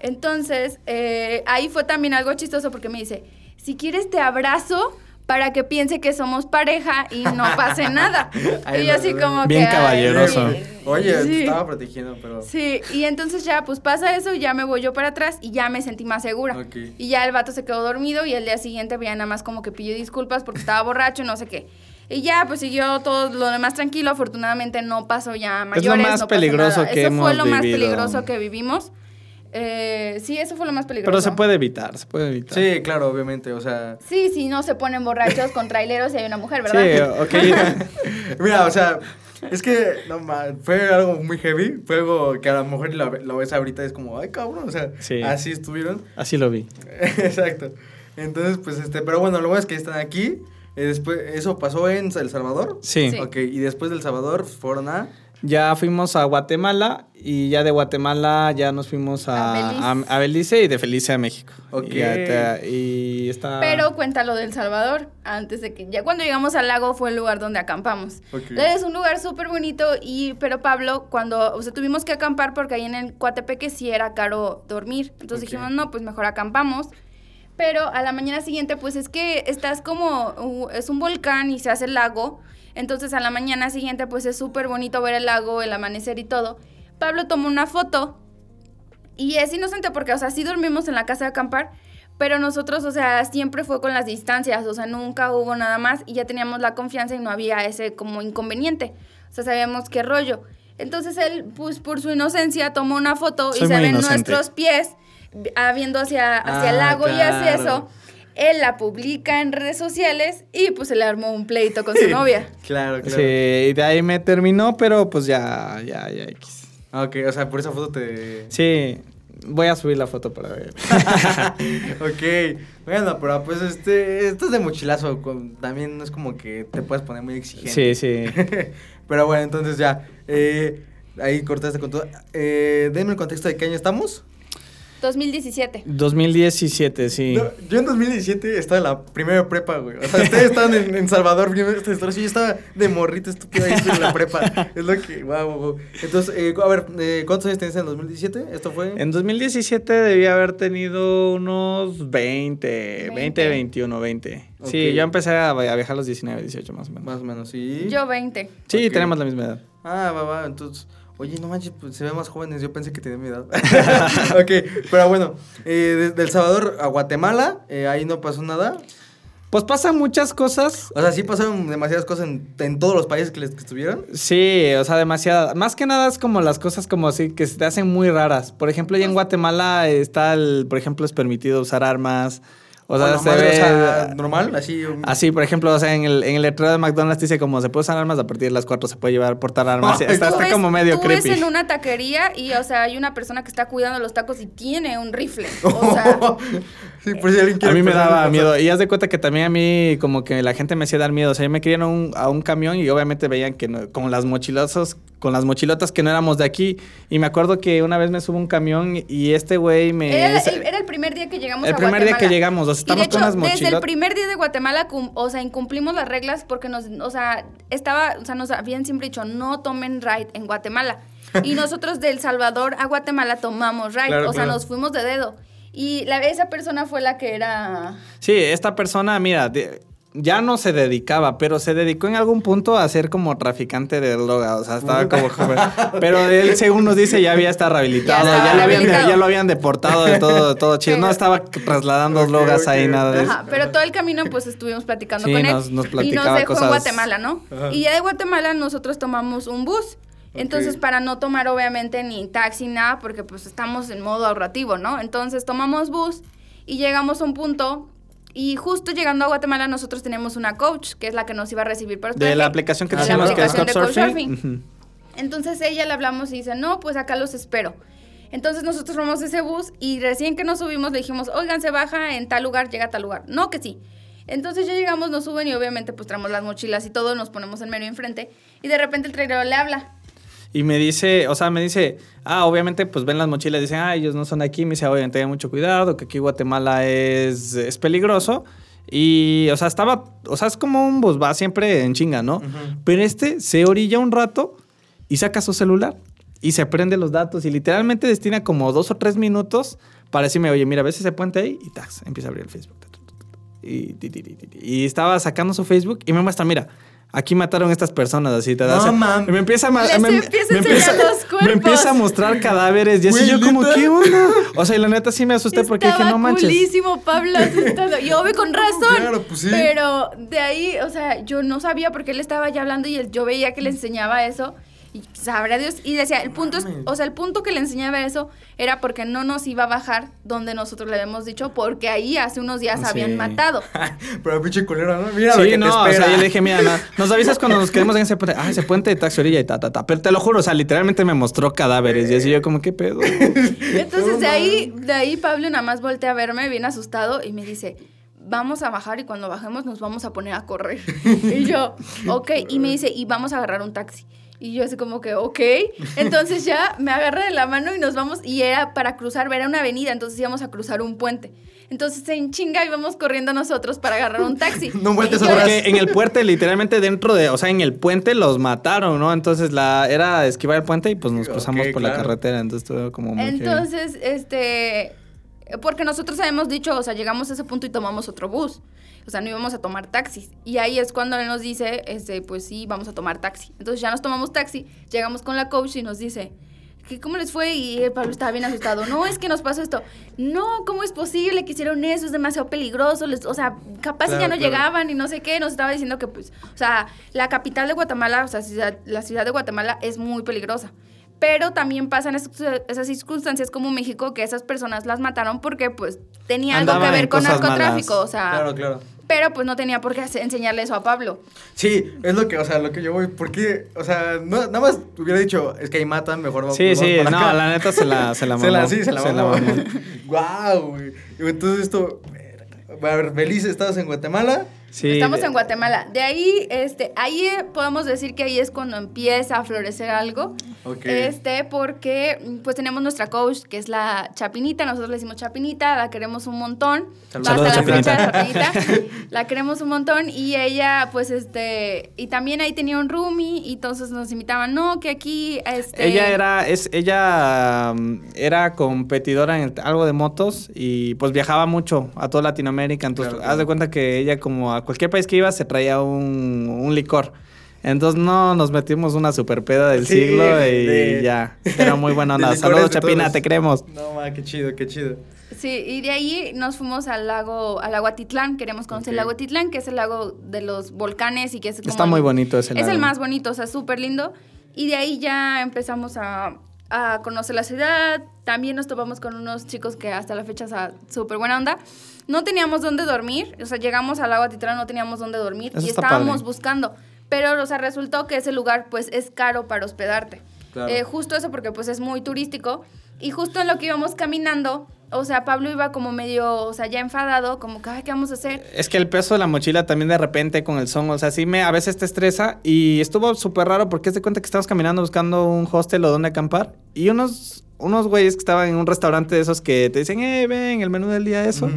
Entonces, eh, ahí fue también algo chistoso porque me dice, si quieres te abrazo para que piense que somos pareja y no pase nada. Ay, y yo así como Bien que... ay, caballeroso. Oye, te Sí. estaba protegiendo, pero. Sí, y entonces ya pues pasa eso, ya me voy yo para atrás y ya me sentí más segura. Y ya el vato se quedó dormido y el día siguiente ya nada más como que pidió disculpas porque estaba borracho y no sé qué. Y ya, pues siguió todo lo demás tranquilo. Afortunadamente no pasó ya mayores. lo más no peligroso nada. que Eso fue lo más peligroso que vivimos. Eh, sí, eso fue lo más peligroso. Pero se puede evitar, se puede evitar. Sí, claro, obviamente, o sea. Sí, sí, no se ponen borrachos con traileros y hay una mujer, Sí, ¿verdad? ok. Mira, o sea, es que no, fue algo muy heavy. Fue algo que a lo mejor lo, lo ves ahorita, es como, ay, cabrón, o sea, Sí. así estuvieron. Así lo vi. Exacto. Entonces, pues, este, pero bueno, lo bueno es que están aquí. Eh, después, ¿Eso pasó en El Salvador? Sí. Sí. Ok, y después del Salvador fueron a... Ya fuimos a Guatemala y ya de Guatemala ya nos fuimos a, A Belice. a- a Belice y de Belice a México. Ok. Y, ya te- y está... Pero cuenta lo del Salvador, antes de que ya cuando llegamos al lago fue el lugar donde acampamos. Ok. Es un lugar súper bonito y pero Pablo cuando o sea tuvimos que acampar porque ahí en el Coatepeque sí era caro dormir, entonces dijimos no pues mejor acampamos. Pero a la mañana siguiente pues es que estás como uh, es un volcán y se hace el lago, entonces a la mañana siguiente pues es súper bonito ver el lago, el amanecer y todo. Pablo tomó una foto y es inocente porque, o sea, sí dormimos en la casa de acampar, pero nosotros, o sea, siempre fue con las distancias, o sea, nunca hubo nada más y ya teníamos la confianza y no había ese como inconveniente. O sea, sabíamos qué rollo. Entonces él, pues por su inocencia, tomó una foto Soy y se ven inocente. nuestros pies vi- ah, viendo hacia, hacia el Ah, lago y hacia eso. Él la publica en redes sociales y pues se le armó un pleito con su novia. Claro, claro. Sí, y de ahí me terminó, pero pues ya, ya, ya X. Ok, o sea, por esa foto te... Sí, voy a subir la foto para ver. ok, bueno, pero pues este, esto es de mochilazo, también no es como que te puedes poner muy exigente. Sí, sí. pero bueno, entonces ya, eh, ahí cortaste con todo. Eh, denme el contexto de qué año estamos. 2017. 2017, sí. No, yo en 2017 estaba en la primera prepa, güey. O sea, ustedes estaban en, en Salvador viendo esta historia. Yo estaba de morrito estúpido ahí en la prepa. Es lo que, wow, wow, wow. Entonces, eh, a ver, eh, ¿cuántos años tenías en 2017? Esto fue... En 2017 debía haber tenido unos 20, 20, 20. 21, 20. Ok. Sí, yo empecé a, a viajar a los 19, 18 más o menos. Más o menos, sí. Yo 20. Sí, Ok. tenemos la misma edad. Ah, va, va, entonces... Oye, no manches, pues, se ven más jóvenes. Yo pensé que tenían mi edad. ok, pero bueno. Eh, desde El Salvador a Guatemala, eh, ahí no pasó nada. Pues pasan muchas cosas. O sea, sí pasaron demasiadas cosas en, en todos los países que, les, que estuvieron. Sí, o sea, demasiadas. Más que nada es como las cosas como así que se te hacen muy raras. Por ejemplo, ya en Guatemala está el, por ejemplo, es permitido usar armas. O sea, se madre, ve- o sea, normal, así. un- Así, por ejemplo, o sea, en el, en el letrero de McDonald's dice como se puede usar armas a partir de las 4 se puede llevar portar armas. Ay, está ves- como medio tú ves creepy. en una taquería y, o sea, hay una persona que está cuidando los tacos y tiene un rifle. O sea, sí, por si alguien A quiere mí me daba a- miedo. Y haz de cuenta que también a mí, como que la gente me hacía dar miedo. O sea, yo me querían a un, a un camión y obviamente veían que no- con las mochilosas, con las mochilotas que no éramos de aquí. Y me acuerdo que una vez me subo a un camión y este güey me. era, el, era el primer día que llegamos El a primer día que llegamos, o sea, Y estamos de hecho, con unas desde el mochilotas. primer día de Guatemala, o sea, incumplimos las reglas porque nos, o sea, estaba, o sea, nos habían siempre dicho, no tomen ride en Guatemala. Y nosotros del Salvador a Guatemala tomamos ride, Claro, o sea, claro. nos fuimos de dedo. Y la, esa persona fue la que era... Sí, esta persona, mira, de- ya no se dedicaba, pero se dedicó en algún punto a ser como traficante de droga. O sea, estaba como joven. Pero él, según nos dice, ya había estado rehabilitado. Ya lo habían, ya lo habían deportado de todo, de todo chido. No estaba trasladando drogas ahí, nada de eso. Ajá, pero todo el camino pues estuvimos platicando Sí, con él. nos- nos y nos dejó cosas. en Guatemala, ¿no? Ajá. Y ya de Guatemala nosotros tomamos un bus. Entonces, para no tomar obviamente ni taxi, nada, porque pues estamos en modo ahorrativo, ¿no? Entonces tomamos bus y llegamos a un punto Y justo llegando a Guatemala nosotros tenemos una coach, que es la que nos iba a recibir por De la aplicación que decíamos que es. Couchsurfing. Entonces ella le hablamos y dice, no, pues acá los espero. Entonces nosotros tomamos ese bus y recién que nos subimos le dijimos, oigan, se baja en tal lugar, llega a tal lugar. No, que sí. Entonces ya llegamos, nos suben y obviamente pues traemos las mochilas y todo, nos ponemos en medio enfrente y de repente el trailero le habla. Y me dice, o sea, me dice, ah, obviamente, pues ven las mochilas y dicen, ah, ellos no son de aquí. Me dice, oye, tengan mucho cuidado, que aquí Guatemala es, es peligroso. Y, o sea, estaba, o sea, es como un bus, va siempre en chinga, ¿no? Pero este se orilla un rato y saca su celular y se prende los datos y literalmente destina como dos o tres minutos para decirme, oye, mira, ves ese puente ahí y tax, empieza a abrir el Facebook. Y, ti, ti. y estaba sacando su Facebook y me muestra, mira, aquí mataron a estas personas, así te das. No, mames. Y me empieza a, ma- Les me, empieza a me empieza, los cuerpos. me empieza a mostrar cadáveres y así yo como. ¿qué onda? O sea, y la neta sí me asusté porque dije, Estaba no manches. culísimo Pablo asustado. Y obvio con razón. Claro, pues sí. Pero de ahí, o sea, yo no sabía porque él estaba ya hablando y él- yo veía que le enseñaba eso. Y sabrá Dios. Y decía, el punto es, o sea, el punto que le enseñaba eso era porque no nos iba a bajar donde nosotros le habíamos dicho, porque ahí hace unos días Sí. habían matado. Pero pinche culero, ¿no? Mira lo que Sí, te no, o espera. sea, yo le dije, mira, no, nos avisas cuando nos quedemos en ese puente. Ah, ese puente de taxi orilla y ta, ta, ta. Pero te lo juro, o sea, literalmente me mostró cadáveres. Y así yo como, ¿qué pedo? Entonces de ahí, de ahí Pablo nada más voltea a verme bien asustado y me dice, vamos a bajar y cuando bajemos nos vamos a poner a correr. y yo, ok, y me dice, y vamos a agarrar un taxi. Y yo así como que, ok. Entonces ya me agarra de la mano y nos vamos, y era para cruzar, era una avenida, entonces íbamos a cruzar un puente. Entonces en chinga íbamos corriendo nosotros para agarrar un taxi. No vueltes. Porque en el puente, literalmente dentro de, o sea, en el puente los mataron, ¿no? Entonces la era esquivar el puente y pues nos cruzamos por la carretera. Entonces estuvo como muy heavy. Entonces, este, porque nosotros habíamos dicho, o sea, llegamos a ese punto y tomamos otro bus. O sea, no íbamos a tomar taxis. Y ahí es cuando él nos dice, este, pues sí, vamos a tomar taxi. Entonces ya nos tomamos taxi, llegamos con la coach y nos dice, ¿qué, ¿cómo les fue? Y el Pablo estaba bien asustado. No, es que nos pasó esto. No, ¿cómo es posible que hicieron eso? Es demasiado peligroso. Les- o sea, capaz y ya Claro, no claro. llegaban y no sé qué. Nos estaba diciendo que, pues, o sea, la capital de Guatemala, o sea, la ciudad de Guatemala es muy peligrosa. Pero también pasan es- esas circunstancias como México, que esas personas las mataron porque, pues, tenía algo que ver con narcotráfico. malas. O sea, Claro, claro. pero pues no tenía por qué enseñarle eso a Pablo. Sí, es lo que, o sea, lo que yo voy. Porque, o sea, no, nada más hubiera dicho, es que ahí matan, mejor vamos Sí, vamos sí, para no, acá. la neta se la, se la mamó. Se la, sí, se la mamó. mamó. Guau, güey. Y Entonces esto, a ver, Belice, estás en Guatemala. Sí, Estamos de- en Guatemala. De ahí, este, ahí eh, podemos decir que ahí es cuando empieza a florecer algo. Este, porque mm, pues tenemos nuestra coach, que es la Chapinita, nosotros le decimos Chapinita, la queremos un montón. Saludos. Hasta Saludos, la fecha, Chapinita. Chapinita. la queremos un montón y ella, pues, este, y también ahí tenía un roomie y entonces nos invitaban, no, que aquí, este... Ella era, es, ella mm, era competidora en algo de motos y pues viajaba mucho a toda Latinoamérica. Entonces, Claro, haz de cuenta que ella como a cualquier país que iba se traía un, un licor. Entonces no, nos metimos una super peda del Sí, siglo y de- ya. Era muy buena onda. Saludos, Chapina, todos. te queremos. No, ma, qué chido, qué chido. Sí, y de ahí nos fuimos al lago, al lago Atitlán, queremos conocer el lago Atitlán, que es el lago de los volcanes y que es como Está muy bonito ese Es lago. el más bonito, o sea, súper lindo. Y de ahí ya empezamos a, a conocer la ciudad. También nos topamos con unos chicos que hasta la fecha, o sea, súper buena onda. No teníamos dónde dormir, o sea, llegamos al lago Atitlán, no teníamos dónde dormir Eso y está estábamos padre. buscando. Pero, o sea, resultó que ese lugar, pues, es caro para hospedarte. Claro. Eh, justo eso porque, pues, es muy turístico. Y justo en lo que íbamos caminando, o sea, Pablo iba como medio, o sea, ya enfadado, como que, ay, ¿qué vamos a hacer? Es que el peso de la mochila también de repente con el son, o sea, sí me a veces te estresa y estuvo súper raro porque es de cuenta que estábamos caminando buscando un hostel o donde acampar y unos, unos güeyes que estaban en un restaurante de esos que te dicen, eh, ven, el menú del día, eso,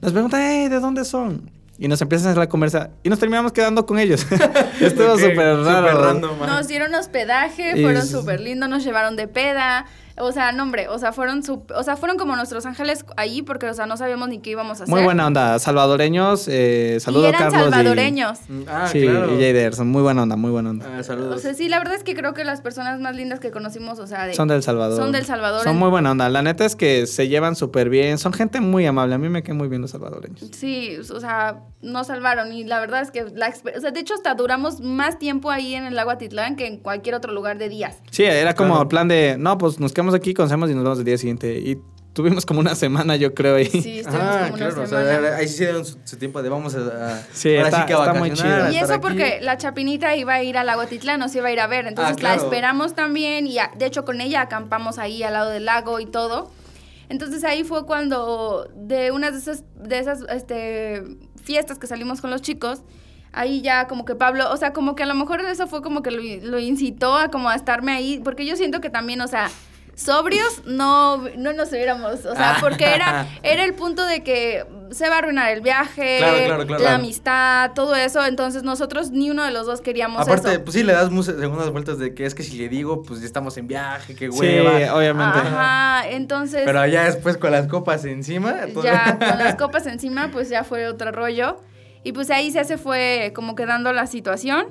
nos preguntan, eh, ¿de dónde son? Y nos empiezan a hacer la conversa y nos terminamos quedando con ellos. Estuvo súper raro. Random. Nos dieron hospedaje, fueron súper lindos, nos llevaron de peda. O sea, no, hombre, o sea, fueron sup- o sea, fueron como nuestros ángeles ahí porque, o sea, no sabíamos ni qué íbamos a hacer. Muy buena onda, salvadoreños, eh, Y saludos eran Carlos. y- salvadoreños. Ah, sí, claro. y Jader, son muy buena onda, muy buena onda. Ah, saludos. O sea, sí, la verdad es que creo que las personas más lindas que conocimos, o sea, de- Son del Salvador. Son del Salvador. Son muy buena onda. La neta es que se llevan súper bien. Son gente muy amable. A mí me quedan muy bien los salvadoreños. Sí, o sea, nos salvaron y la verdad es que la o sea, de hecho hasta duramos más tiempo ahí en el lago Atitlán que en cualquier otro lugar de días. Sí, era como Claro. plan de, no, pues nos quedamos aquí, conocemos y nos vemos el día siguiente. Y tuvimos como una semana, yo creo. Ahí. Sí, estuvimos Ah, como una claro, o semana. sea, ahí sí se dieron su, su tiempo de vamos a... a- Sí, ahora está- sí que a está muy chido. Y eso aquí. porque la Chapinita iba a ir a Lagotitlán, nos iba a ir a ver. Entonces Ah, claro. la esperamos también y a- de hecho con ella acampamos ahí al lado del lago y todo. Entonces ahí fue cuando de unas de esas, de esas este, fiestas que salimos con los chicos, ahí ya como que Pablo, o sea, como que a lo mejor eso fue como que lo, lo incitó a como a estarme ahí, porque yo siento que también, o sea, sobrios no, no nos hubiéramos, o sea, porque era, era el punto de que se va a arruinar el viaje, Claro, claro, claro. la amistad, todo eso, entonces nosotros ni uno de los dos queríamos Aparte, eso. pues sí, le das segundas vueltas de que es que si le digo, pues ya estamos en viaje, qué Sí, hueva. obviamente. Ajá, entonces Pero ya después con las copas encima. todo- ya con las copas encima, pues ya fue otro rollo. Y pues ahí ya se fue como quedando la situación.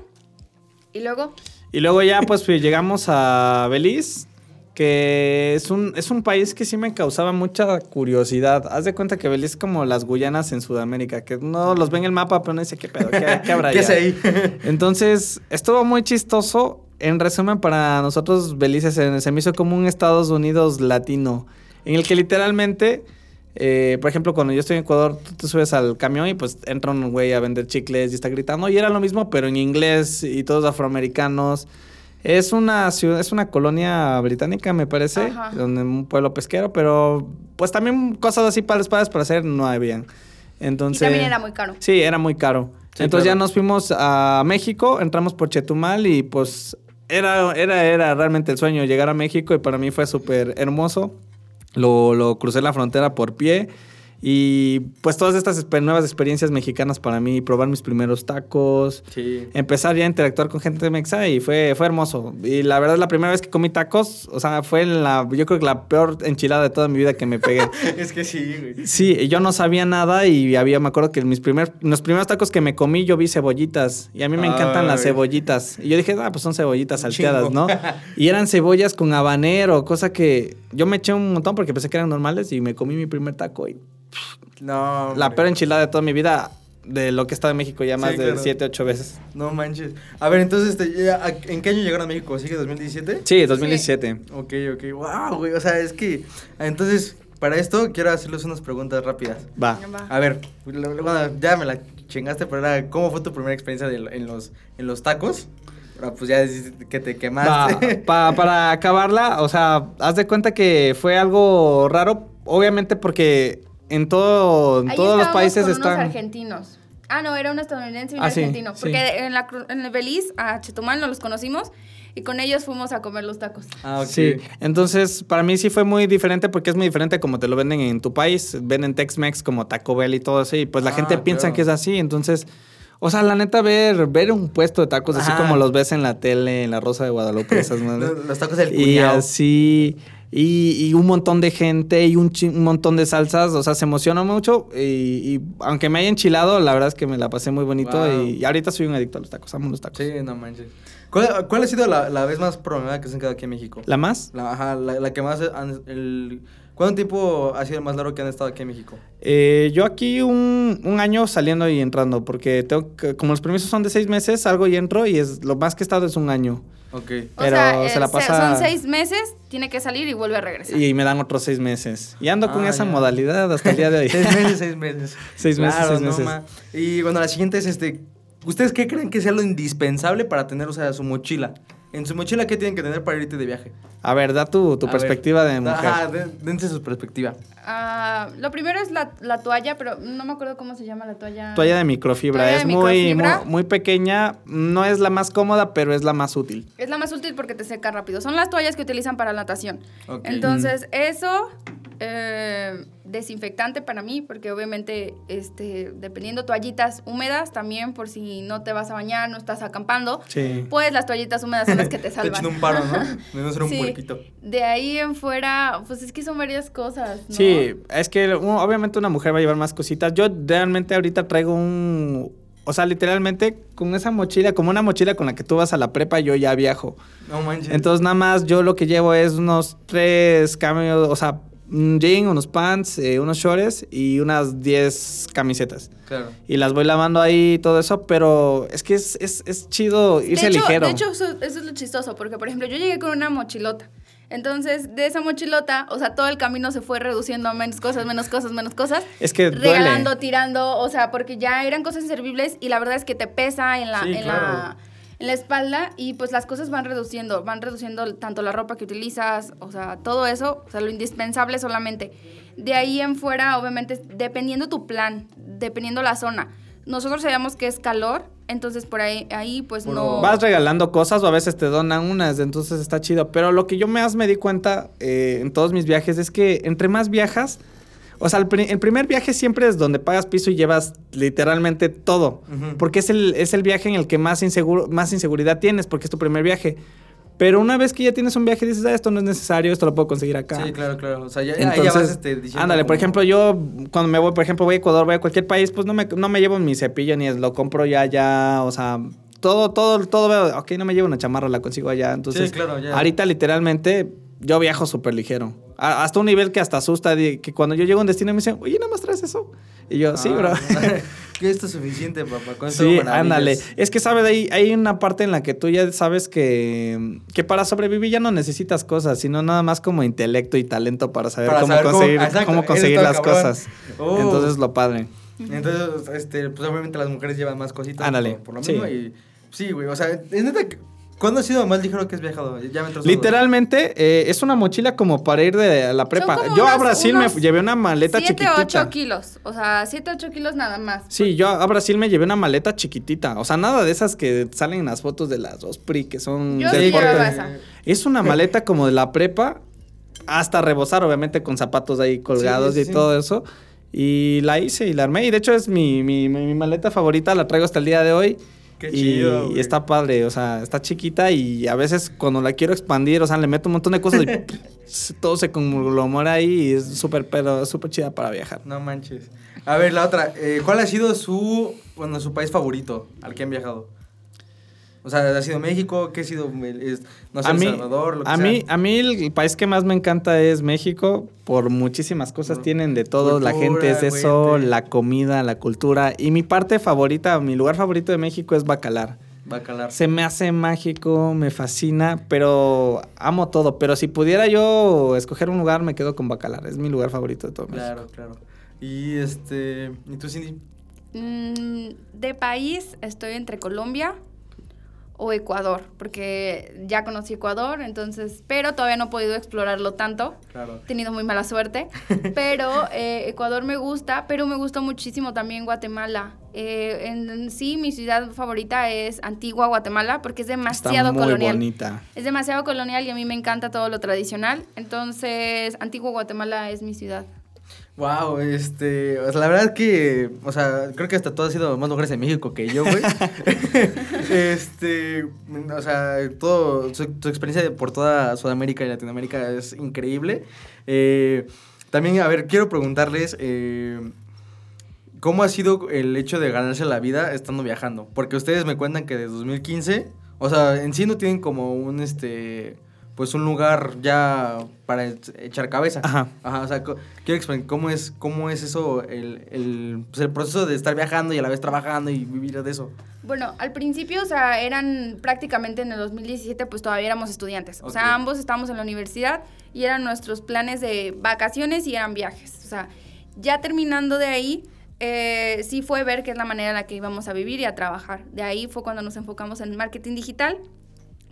Y luego, Y luego ya pues pues, llegamos a Belice, que es un, es un país que sí me causaba mucha curiosidad. Haz de cuenta que Belice es como las Guyanas en Sudamérica, que no los ven en el mapa, pero no dice qué pedo, qué, qué habrá ¿Qué allá?". ahí? Entonces, estuvo muy chistoso. En resumen, para nosotros, Belice se, se me hizo como un Estados Unidos latino, en el que literalmente, eh, por ejemplo, cuando yo estoy en Ecuador, tú te subes al camión y pues entra un güey a vender chicles y está gritando, y era lo mismo, pero en inglés y todos afroamericanos. Es una ciudad, es una colonia británica, me parece, Ajá. donde un pueblo pesquero, pero pues también cosas así para padres para hacer no habían. Entonces, y también era muy caro. Sí, era muy caro. Sí, Entonces claro. ya nos fuimos a México, entramos por Chetumal y pues era, era, era realmente el sueño llegar a México y para mí fue súper hermoso. Lo, lo crucé la frontera por pie y pues todas estas nuevas experiencias mexicanas para mí, probar mis primeros tacos, Sí. empezar ya a interactuar con gente de Mexa y fue, fue hermoso. Y la verdad, la primera vez que comí tacos, o sea, fue la, yo creo que la peor enchilada de toda mi vida que me pegué. es que sí, güey. Sí, yo no sabía nada y había, me acuerdo que mis primer, los primeros tacos que me comí yo vi cebollitas y a mí me encantan las cebollitas. Y yo dije, ah, pues son cebollitas salteadas, chingo. ¿no? Y eran cebollas con habanero, cosa que yo me eché un montón porque pensé que eran normales y me comí mi primer taco y No. la hombre. peor enchilada de toda mi vida de lo que he estado en México ya más Sí, de claro. 7, 8 veces. No manches. A ver, entonces, este, ya, ¿a- ¿en qué año llegaron a México? ¿Sigue 2017? Sí, 2017. Ok, ok. Wow, güey. O sea, es que. Entonces, para esto quiero hacerles unas preguntas rápidas. Va. Va. A ver, bueno, ya me la chingaste, pero era, ¿cómo fue tu primera experiencia de- en, los, en los tacos? Ahora, pues ya que te Va, quemaste. pa- para acabarla, o sea, haz de cuenta que fue algo raro, obviamente porque en todo, en Ahí todos los países con están... unos argentinos. Ah, no, era un estadounidense y un Ah, argentino. sí. Porque en, la, cru- en el Belize, a Chetumal, no los conocimos y con ellos fuimos a comer los tacos. ah, ok. Sí, entonces para mí sí fue muy diferente porque es muy diferente como te lo venden en tu país, venden Tex-Mex como Taco Bell y todo eso y pues la Ah, gente piensa que es así, entonces, o sea, la neta ver, ver un puesto de tacos así como los ves en la tele, en la Rosa de Guadalupe, esas madres. Los, los tacos del Y cuñado. así, y, y un montón de gente y un, montón de salsas, o sea, se emocionó mucho y, y aunque me haya enchilado, la verdad es que me la pasé muy bonito Wow. y, y ahorita soy un adicto a los tacos, amo los tacos. Sí, no manches. ¿Cuál, cuál ha sido la, la vez más problemada que se han quedado aquí en México? ¿La más? La, ajá, la, la que más han- el, ¿Cuánto tiempo ha sido el más largo que han estado aquí en México? Eh, yo aquí un, un año saliendo y entrando, porque tengo que- como los permisos son de seis meses, salgo y entro y es lo más que he estado es un año. Ok. O Pero sea, se la pasa- son seis meses, tiene que salir y vuelve a regresar. Y me dan otros seis meses. Y ando con Ah, esa modalidad hasta el día de hoy. seis meses, seis meses. Seis meses, Claro, seis no meses. ma. Y bueno, la siguiente es este. ¿Ustedes qué creen que sea lo indispensable para tener, o sea, su mochila? En su mochila, ¿qué tienen que tener para irte de viaje? A ver, da tu, tu A perspectiva ver. de mujer. Ajá, de- dense su perspectiva. Ah, lo primero es la, la toalla, pero no me acuerdo cómo se llama la toalla. Toalla de microfibra. Toalla es muy, microfibra. muy, muy pequeña. No es la más cómoda, pero es la más útil. Es la más útil porque te seca rápido. Son las toallas que utilizan para natación. Entonces, eso, eh, desinfectante para mí, porque obviamente, este, dependiendo toallitas húmedas también, por si no te vas a bañar, no estás acampando, Sí. pues las toallitas húmedas son las que te Te salvan. echan un paro, ¿no? De no ser un Sí. puerquito. De ahí en fuera, pues es que son varias cosas, ¿no? Sí, es que obviamente una mujer va a llevar más cositas. Yo realmente ahorita traigo un... O sea, literalmente con esa mochila, como una mochila con la que tú vas a la prepa, yo ya viajo. No manches. Entonces nada más yo lo que llevo es unos tres cambios, o sea, un jean, unos pants, eh, unos shorts y unas 10 camisetas. Claro. Y las voy lavando ahí y todo eso, pero es que es, es, es chido irse de hecho, ligero. De hecho, eso, eso es lo chistoso, porque por ejemplo, yo llegué con una mochilota. Entonces, de esa mochilota, o sea, todo el camino se fue reduciendo a menos cosas, menos cosas, menos cosas. Es que duele. regalando, tirando, o sea, porque ya eran cosas inservibles y la verdad es que te pesa en la, Sí, en claro. la, en la espalda y pues las cosas van reduciendo, van reduciendo tanto la ropa que utilizas, o sea, todo eso, o sea, lo indispensable solamente. De ahí en fuera, obviamente, dependiendo tu plan, dependiendo la zona. Nosotros sabíamos que es calor, entonces por ahí, ahí pues no... Vas regalando cosas o a veces te donan unas, entonces está chido. Pero lo que yo más me di cuenta eh, en todos mis viajes es que entre más viajas, o sea, el, pri- el primer viaje siempre es donde pagas piso y llevas literalmente todo. Porque es el, es el viaje en el que más, inseguro, más inseguridad tienes, porque es tu primer viaje. Pero una vez que ya tienes un viaje, dices, ah, esto no es necesario, esto lo puedo conseguir acá. Sí, claro, claro. O sea, ya, Entonces, ya vas este, diciendo ándale, por ejemplo, yo cuando me voy, por ejemplo, voy a Ecuador, voy a cualquier país, pues no me, no me llevo mi cepillo ni es- lo compro ya, ya, o sea, todo, todo, todo veo, ok, no me llevo una chamarra, la consigo allá. Entonces, Sí, claro, ya. ahorita literalmente yo viajo súper ligero. A- hasta un nivel que hasta asusta, de que cuando yo llego a un destino me dicen, oye, nada más traes eso. Y yo, sí, Ah, bro. que esto es suficiente, papá. Con esto Sí, ándale. Es que, ¿sabes? Hay, hay una parte en la que tú ya sabes que, que para sobrevivir ya no necesitas cosas, sino nada más como intelecto y talento para saber Para cómo saber conseguir, cómo conseguir las cabrón. cosas. Oh. Entonces, lo padre. Entonces, este, pues obviamente las mujeres llevan más cositas. Ándale, Por, por lo sí. mismo. Y, sí, güey. O sea, es neta que. ¿Cuándo ha sido más ligero que has viajado? Ya me Literalmente, eh, es una mochila como para ir de a la prepa. Yo a Brasil me llevé una maleta 7 chiquitita. 8 kilos, o sea, 7 8 kilos nada más. Sí, yo a Brasil me llevé una maleta chiquitita. O sea, nada de esas que salen en las fotos de las dos PRI, que son Yo del sí esa. Es una maleta como de la prepa, hasta rebosar, obviamente, con zapatos ahí colgados Sí, y sí. todo eso. Y la hice y la armé. Y de hecho es mi, mi, mi- mi maleta favorita, la traigo hasta el día de hoy. Qué y, chido, y está padre, o sea, está chiquita y a veces cuando la quiero expandir, o sea, le meto un montón de cosas y todo se conglomera ahí y es súper, pero súper chida para viajar. No manches. A ver, la otra. eh, ¿Cuál ha sido su, bueno, su país favorito al que han viajado? O sea, ¿ha sido México? ¿Qué ha sido? el- no sé, a El mí, Salvador, lo que a sea. mí, a mí el país que más me encanta es México por muchísimas cosas Por tienen de todo. la gente es eso, gente. la comida, la cultura. Y mi parte favorita, mi lugar favorito de México es Bacalar. Bacalar. Se me hace mágico, me fascina, pero amo todo. Pero si pudiera yo escoger un lugar, me quedo con Bacalar. Es mi lugar favorito de todo México. Claro, claro. Y este. ¿Y tú, Cindy? Mm, de país estoy entre Colombia o Ecuador, porque ya conocí Ecuador, entonces, pero todavía no he podido explorarlo tanto. Claro. He tenido muy mala suerte, pero eh, Ecuador me gusta, pero me gusta muchísimo también Guatemala. Eh, en, en sí, mi ciudad favorita es Antigua Guatemala, porque es demasiado Está muy colonial. bonita. Es demasiado colonial y a mí me encanta todo lo tradicional. Entonces, Antigua Guatemala es mi ciudad. Wow, este, o sea, la verdad que, o sea, creo que hasta tú has ido a más lugares en México que yo, güey. este, o sea, todo, su, experiencia por toda Sudamérica y Latinoamérica es increíble. Eh, también, a ver, quiero preguntarles, eh, ¿cómo ha sido el hecho de ganarse la vida estando viajando? Porque ustedes me cuentan que desde 2015, o sea, en sí no tienen como un, este, pues un lugar ya para ech- echar cabeza. Ajá. Ajá, o sea, quiero explicar cómo es, cómo es eso, el, el, pues, el proceso de estar viajando y a la vez trabajando y vivir de eso. Bueno, al principio, o sea, eran prácticamente en el 2017, pues todavía éramos estudiantes. O sea, ambos estábamos en la universidad y eran nuestros planes de vacaciones y eran viajes. O sea, ya terminando de ahí, eh, sí fue ver qué es la manera en la que íbamos a vivir y a trabajar. De ahí fue cuando nos enfocamos en marketing digital,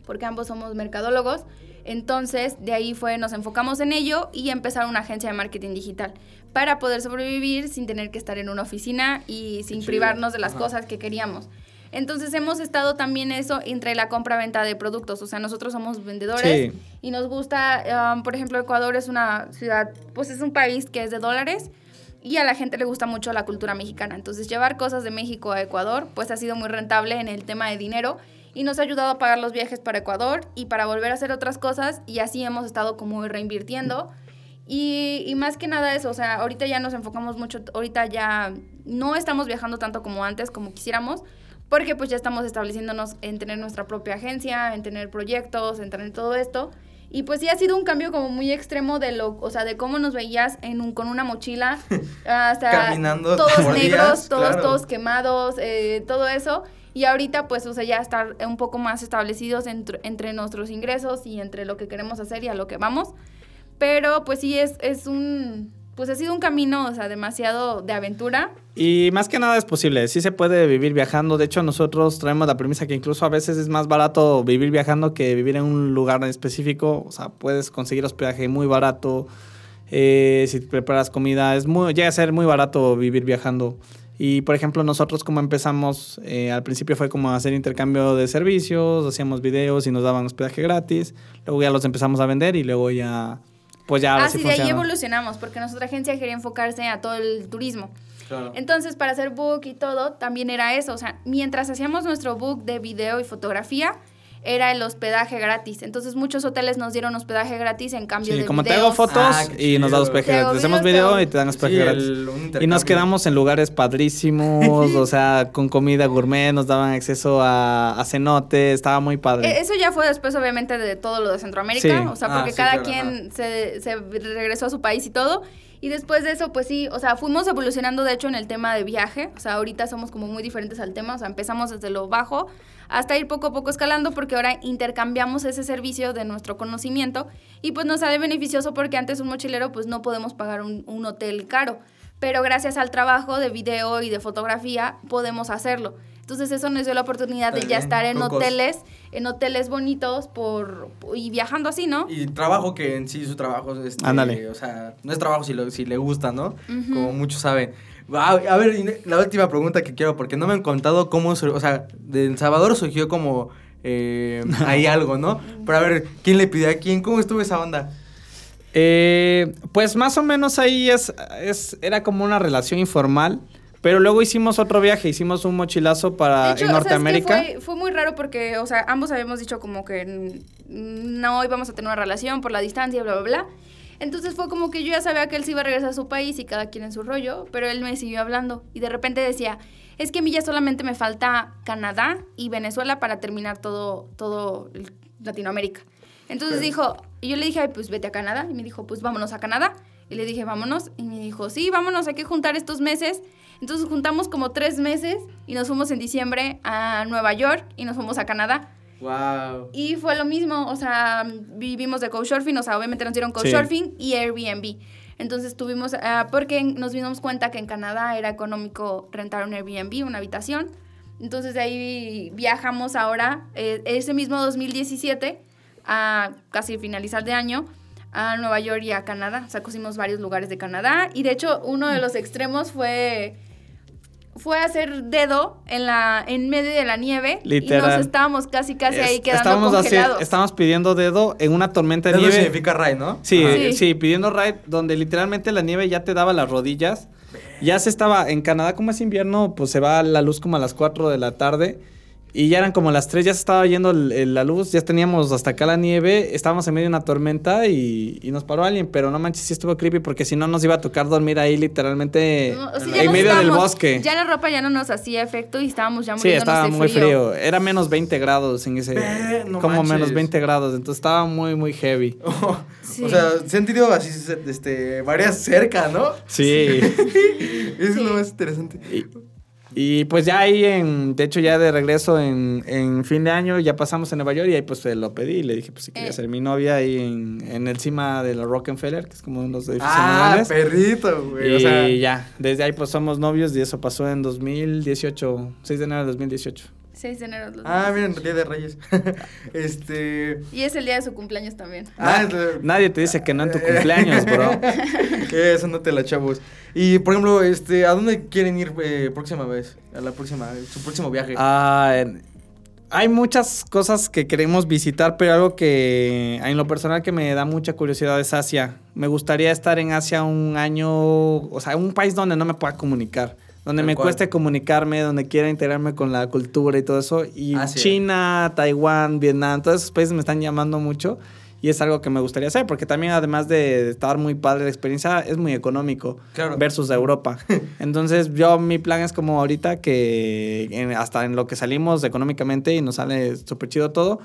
porque ambos somos mercadólogos. Entonces, de ahí fue, nos enfocamos en ello y empezar una agencia de marketing digital para poder sobrevivir sin tener que estar en una oficina y sin privarnos de las Ajá. cosas que queríamos. Entonces hemos estado también eso entre la compra-venta de productos. O sea, nosotros somos vendedores Sí. y nos gusta, um, por ejemplo, Ecuador es una ciudad, pues es un país que es de dólares y a la gente le gusta mucho la cultura mexicana. Entonces llevar cosas de México a Ecuador, pues ha sido muy rentable en el tema de dinero y nos ha ayudado a pagar los viajes para Ecuador y para volver a hacer otras cosas y así hemos estado como reinvirtiendo. Y, y más que nada eso, o sea, ahorita ya nos enfocamos mucho, ahorita ya no estamos viajando tanto como antes, como quisiéramos, porque pues ya estamos estableciéndonos en tener nuestra propia agencia, en tener proyectos, en tener todo esto. Y pues sí ha sido un cambio como muy extremo de lo, o sea, de cómo nos veías en un, con una mochila, hasta Caminando todos negros, días, todos, claro. todos quemados, eh, todo eso. Y ahorita, pues, o sea, ya estar un poco más establecidos entre, entre nuestros ingresos y entre lo que queremos hacer y a lo que vamos. Pero, pues sí, es, es un... Pues ha sido un camino, o sea, demasiado de aventura. Y más que nada es posible, sí se puede vivir viajando. De hecho, nosotros traemos la premisa que incluso a veces es más barato vivir viajando que vivir en un lugar específico. O sea, puedes conseguir hospedaje muy barato. Eh, si preparas comida, es muy, llega a ser muy barato vivir viajando. Y por ejemplo, nosotros como empezamos, eh, al principio fue como hacer intercambio de servicios, hacíamos videos y nos daban hospedaje gratis. Luego ya los empezamos a vender y luego ya, pues ya Ah, sí de ahí evolucionamos, porque nuestra agencia quería enfocarse a todo el turismo. Claro. Entonces, para hacer book y todo, también era eso. O sea, mientras hacíamos nuestro book de video y fotografía, era el hospedaje gratis. Entonces, muchos hoteles nos dieron hospedaje gratis en cambio Sí, de como te videos. hago fotos Ah, y nos da hospedaje Te gratis. Hacemos video te y te dan hospedaje Sí, gratis. el- Y nos quedamos en lugares padrísimos, o sea, con comida gourmet, nos daban acceso a, a cenote, estaba muy padre. E- Eso ya fue después, obviamente, de todo lo de Centroamérica. Sí. O sea, Ah, porque sí, cada claro, quien se, se regresó a su país y todo. Y después de eso, pues sí, o sea, fuimos evolucionando, de hecho, en el tema de viaje. O sea, ahorita somos como muy diferentes al tema. O sea, empezamos desde lo bajo hasta ir poco a poco escalando porque ahora intercambiamos ese servicio de nuestro conocimiento y pues nos sale beneficioso porque antes un mochilero pues no podemos pagar un, hotel caro. Pero gracias al trabajo de video y de fotografía podemos hacerlo. Entonces eso nos dio la oportunidad de ya estar en cocos. hoteles, en hoteles bonitos por y viajando así, ¿no? Y trabajo que en sí su trabajo es, este, Ándale. o sea, no es trabajo si, lo- si le gusta, ¿no? Como muchos saben. Wow, a ver, la última pregunta que quiero, porque no me han contado cómo, o sea, de El Salvador surgió como eh, ahí algo, ¿no? Pero a ver, ¿quién le pidió a quién? ¿Cómo estuvo esa onda? Eh, pues más o menos ahí es, es, era como una relación informal. Pero luego hicimos otro viaje, hicimos un mochilazo para hecho, en. Norteamérica. Fue, fue muy raro porque, o sea, ambos habíamos dicho como que no íbamos a tener una relación por la distancia, bla, bla, bla. Entonces fue como que yo ya sabía que él se iba a regresar a su país y cada quien en su rollo, pero él me siguió hablando y de repente decía, es que a mí ya solamente me falta Canadá y Venezuela para terminar todo, todo Latinoamérica. Entonces dijo, y yo le dije, "Ay, pues vete a Canadá. Y me dijo, pues vámonos a Canadá. Y le dije, vámonos. Y me dijo, sí, vámonos, hay que juntar estos meses. Entonces juntamos como tres meses y nos fuimos en diciembre a Nueva York y nos fuimos a Canadá. Wow. Y fue lo mismo, o sea, vivimos de couchsurfing, o sea, obviamente nos dieron couchsurfing y Airbnb. Entonces tuvimos, ah, porque nos dimos cuenta que en Canadá era económico rentar un Airbnb, una habitación. Entonces de ahí viajamos ahora, eh, ese mismo 2017, a casi finalizar de año, a Nueva York y a Canadá. O sea, cosimos varios lugares de Canadá. Y de hecho, uno de los extremos fue fue hacer dedo en la en medio de la nieve y Literal. nos estábamos casi casi ahí Es- quedando estábamos, congelados. estábamos pidiendo dedo en una tormenta de Eso nieve. significa Ray, ¿no? Sí, sí, Sí. pidiendo ride donde literalmente la nieve ya te daba las rodillas. Ya se estaba, en Canadá como es invierno, pues se va la luz como a las 4 de la tarde. Y ya eran como las 3, ya se estaba yendo el- el- la luz, ya teníamos hasta acá la nieve, estábamos en medio de una tormenta y, y nos paró alguien, pero no manches, sí estuvo creepy porque si no nos iba a tocar dormir ahí literalmente No, o sea, ya en medio del bosque. Ya la ropa ya no nos hacía efecto y estábamos ya Sí, muriéndonos estaba de muy frío. Era menos 20 grados en ese. Ve, no como manches. menos 20 grados. Entonces estaba muy, muy heavy. Sí. O sea, se han tenido así, este, varias cerca, ¿no? Sí. Eso es Sí. lo más interesante. y, y, pues ya ahí, en, de hecho, ya de regreso en, en fin de año, ya pasamos a Nueva York y ahí pues se lo pedí. Y le dije, pues si quería Eh. ser mi novia ahí en, en el cima de la Rockefeller, que es como uno de los edificios Ah, perrito, güey. Y O sea, ya, desde ahí pues somos novios y eso pasó en 2018, 6 de enero de 2018. 6 de enero. los ah, miren, Día de Reyes. este. Y es el día de su cumpleaños también. Ah, es- Nadie te dice que no en tu cumpleaños, bro. Eso no te la chavos. Y por ejemplo, este, ¿a dónde quieren ir eh, próxima vez? A la próxima, su próximo viaje. Ah, en- hay muchas cosas que queremos visitar, pero algo que en lo personal que me da mucha curiosidad es Asia. Me gustaría estar en Asia un año, o sea, un país donde no me pueda comunicar, donde me cual. cueste comunicarme, donde quiera integrarme con la cultura y todo eso. Y. China, Taiwán, Vietnam, todos esos países me están llamando mucho. Y es algo que me gustaría hacer, porque también además de estar muy padre la experiencia, es muy económico Claro. versus Europa. Entonces yo mi plan es como ahorita que en- hasta en lo que salimos económicamente y nos sale súper chido todo,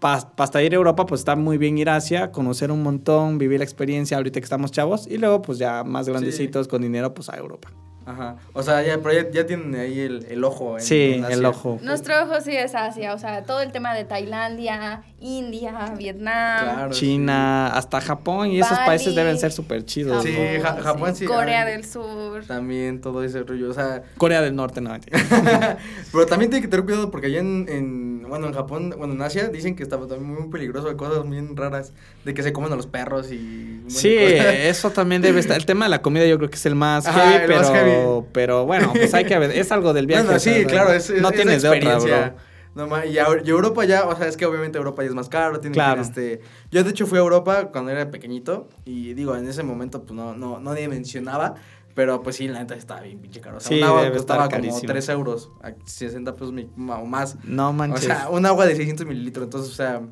pa- hasta ir a Europa pues está muy bien ir a Asia, conocer un montón, vivir la experiencia ahorita que estamos chavos y luego pues ya más grandecitos con dinero pues a Europa. Ajá. O sea, ya, pero ya, ya tienen ahí el, el ojo. en- Sí, en el ojo. Nuestro ojo sí es Asia, o sea, todo el tema de Tailandia, India, Vietnam. Claro. China, hasta Japón y esos países deben ser súper chidos. Sí, Japón sí, Corea ah. del Sur. También todo ese rollo. O sea, Corea del Norte, no. pero también tiene que tener cuidado porque allá en, en- bueno, en Japón, bueno, en Asia dicen que está también muy peligroso de cosas bien raras, de que se comen a los perros y... Sí, cosas. eso también debe estar. El tema de la comida yo creo que es el más Ajá, heavy, el pero, más heavy. pero bueno, pues hay que ver. Es algo del viaje. Bueno, sí, claro, es, es- no es tienes de otra, experiencia. bro. No ma- y, a- y Europa ya, o sea, es que obviamente Europa ya es más caro, tiene Claro. que este... Yo de hecho fui a Europa cuando era pequeñito y digo, en ese momento pues no, no, no dimensionaba, pero pues sí, la neta estaba bien pinche caro. O sea, Sí, un agua debe costaba estar como carísimo. 3 euros, a 60 pesos o más. No O manches. sea, un agua de 600 mililitros, entonces, o sea...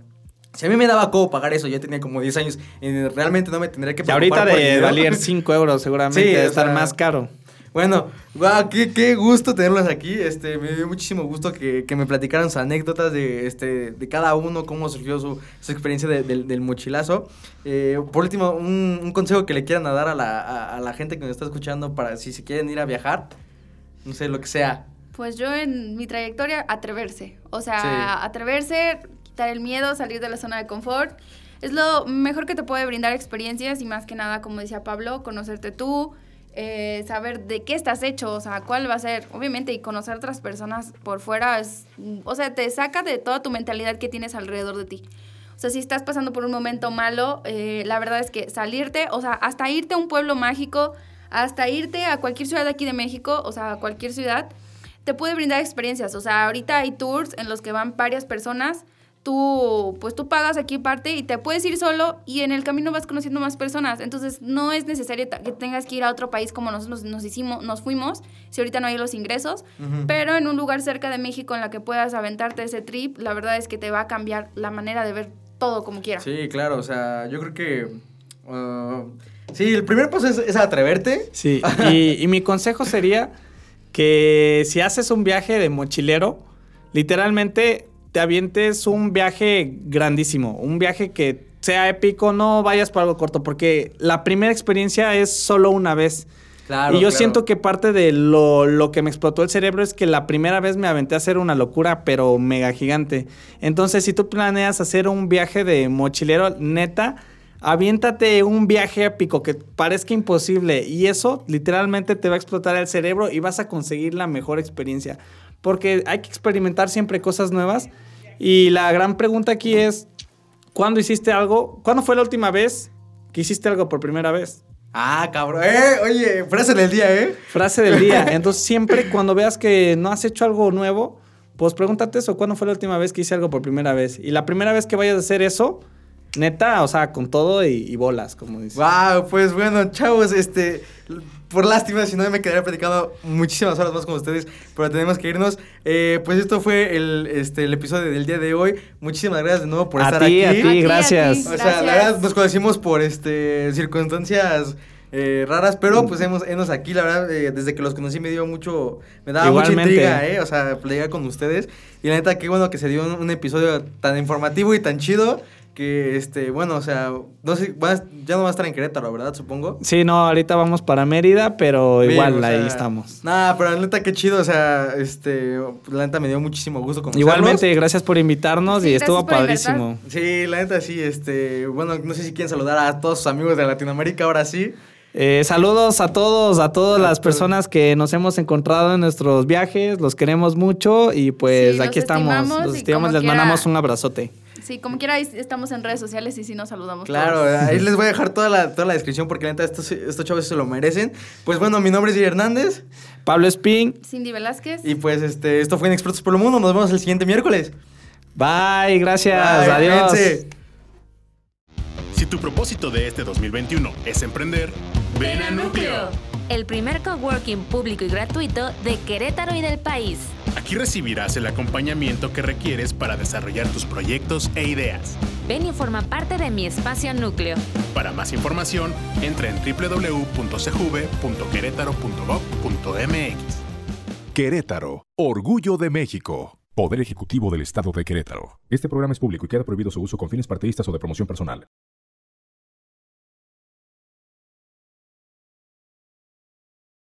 Si a mí me daba como pagar eso, yo tenía como 10 años, y realmente no me tendría que y ahorita de valer 5 euros seguramente Sí, debe o estar sea, más caro. Bueno, guau, qué, qué gusto tenerlos aquí. Este, me dio muchísimo gusto que, que me platicaran sus anécdotas de, este, de cada uno, cómo surgió su, su experiencia de- del- del mochilazo. Eh, por último, un, un consejo que le quieran dar a la, a, a la gente que nos está escuchando para si se quieren ir a viajar, no sé, lo que sea. Pues yo en mi trayectoria, atreverse. O sea, Sí. atreverse, quitar el miedo, salir de la zona de confort. Es lo mejor que te puede brindar experiencias y más que nada, como decía Pablo, conocerte tú, eh, saber de qué estás hecho, o sea, cuál va a ser, obviamente, y conocer otras personas por fuera es, o sea, te saca de toda tu mentalidad que tienes alrededor de ti. O sea, si estás pasando por un momento malo, eh, la verdad es que salirte, o sea, hasta irte a un pueblo mágico, hasta irte a cualquier ciudad aquí de México, o sea, a cualquier ciudad, te puede brindar experiencias. O sea, ahorita hay tours en los que van varias personas. Tú, pues tú pagas aquí parte y te puedes ir solo y en el camino vas conociendo más personas. Entonces, no es necesario que tengas que ir a otro país como nosotros nos hicimos, nos fuimos, si ahorita no hay los ingresos, pero en un lugar cerca de México en la que puedas aventarte ese trip, la verdad es que te va a cambiar la manera de ver todo como quieras. Sí, claro, o sea, yo creo que... ah, sí, el primer paso es, es atreverte. Sí, y, y mi consejo sería que si haces un viaje de mochilero, literalmente te avientes un viaje grandísimo, un viaje que sea épico, no vayas por algo corto, porque la primera experiencia es solo una vez. Claro, y yo claro. siento que parte de lo, lo que me explotó el cerebro es que la primera vez me aventé a hacer una locura, pero mega gigante. Entonces, si tú planeas hacer un viaje de mochilero, neta, aviéntate un viaje épico que parezca imposible. Y eso literalmente te va a explotar el cerebro y vas a conseguir la mejor experiencia. Porque hay que experimentar siempre cosas nuevas. Y la gran pregunta aquí es, ¿cuándo hiciste algo? ¿Cuándo fue la última vez que hiciste algo por primera vez? Ah, cabrón. Eh, oye, frase del día, ¿eh? Frase del día. Entonces, siempre cuando veas que no has hecho algo nuevo, pues pregúntate eso, ¿cuándo fue la última vez que hice algo por primera vez? Y la primera vez que vayas a hacer eso, neta, o sea, con todo y, y bolas, como dices. Wow, pues bueno, chavos, este, por lástima, si no me quedaría platicando muchísimas horas más con ustedes, pero tenemos que irnos. Eh, pues esto fue el, este, el episodio del día de hoy. Muchísimas gracias de nuevo por A estar ti, aquí. a ti, A ti, a gracias. O sea, la Gracias. verdad nos conocimos por este circunstancias eh, raras, pero pues hemos, hemos aquí, la verdad, eh, desde que los conocí me dio mucho, me daba mucha intriga, eh, o sea, platicar con ustedes. Y la neta, qué bueno que se dio un, un episodio tan informativo y tan chido que, este, bueno, o sea, no sé, ya no va a estar en Querétaro, ¿verdad? Supongo. Sí, no, ahorita vamos para Mérida, pero Bien, igual o sea, ahí estamos. Nah, pero la neta, qué chido, o sea, este, la neta me dio muchísimo gusto conocerlos. Igualmente, gracias por invitarnos Sí, y estuvo invitar. padrísimo. Sí, la neta sí, este, bueno, no sé si quieren saludar a todos sus amigos de Latinoamérica ahora sí. Eh, saludos a todos, a todas A las todos. personas que nos hemos encontrado en nuestros viajes, los queremos mucho y pues Sí, los aquí estamos. estimamos Los estimamos, les quiera- mandamos un abrazote. Sí, como quiera, ahí estamos en redes sociales y sí nos saludamos. Claro, todos. ahí les voy a dejar toda la, toda la descripción porque la neta estos, estos chavos se lo merecen. Pues bueno, mi nombre es Jay Hernández Pablo Spin, Cindy Velázquez. y pues este, esto fue en Expertos por el Mundo. Nos vemos el siguiente miércoles. bye, gracias, Bye, adiós. Si tu propósito de este 2021 es emprender, ven a Núcleo. El primer coworking público y gratuito de Querétaro y del país. Aquí recibirás el acompañamiento que requieres para desarrollar tus proyectos e ideas. Ven y forma parte de mi espacio núcleo. Para más información, entra en www.cjuve.querétaro.gov.mx. Querétaro, orgullo de México. Poder Ejecutivo del Estado de Querétaro. Este programa es público y queda prohibido su uso con fines partidistas o de promoción personal.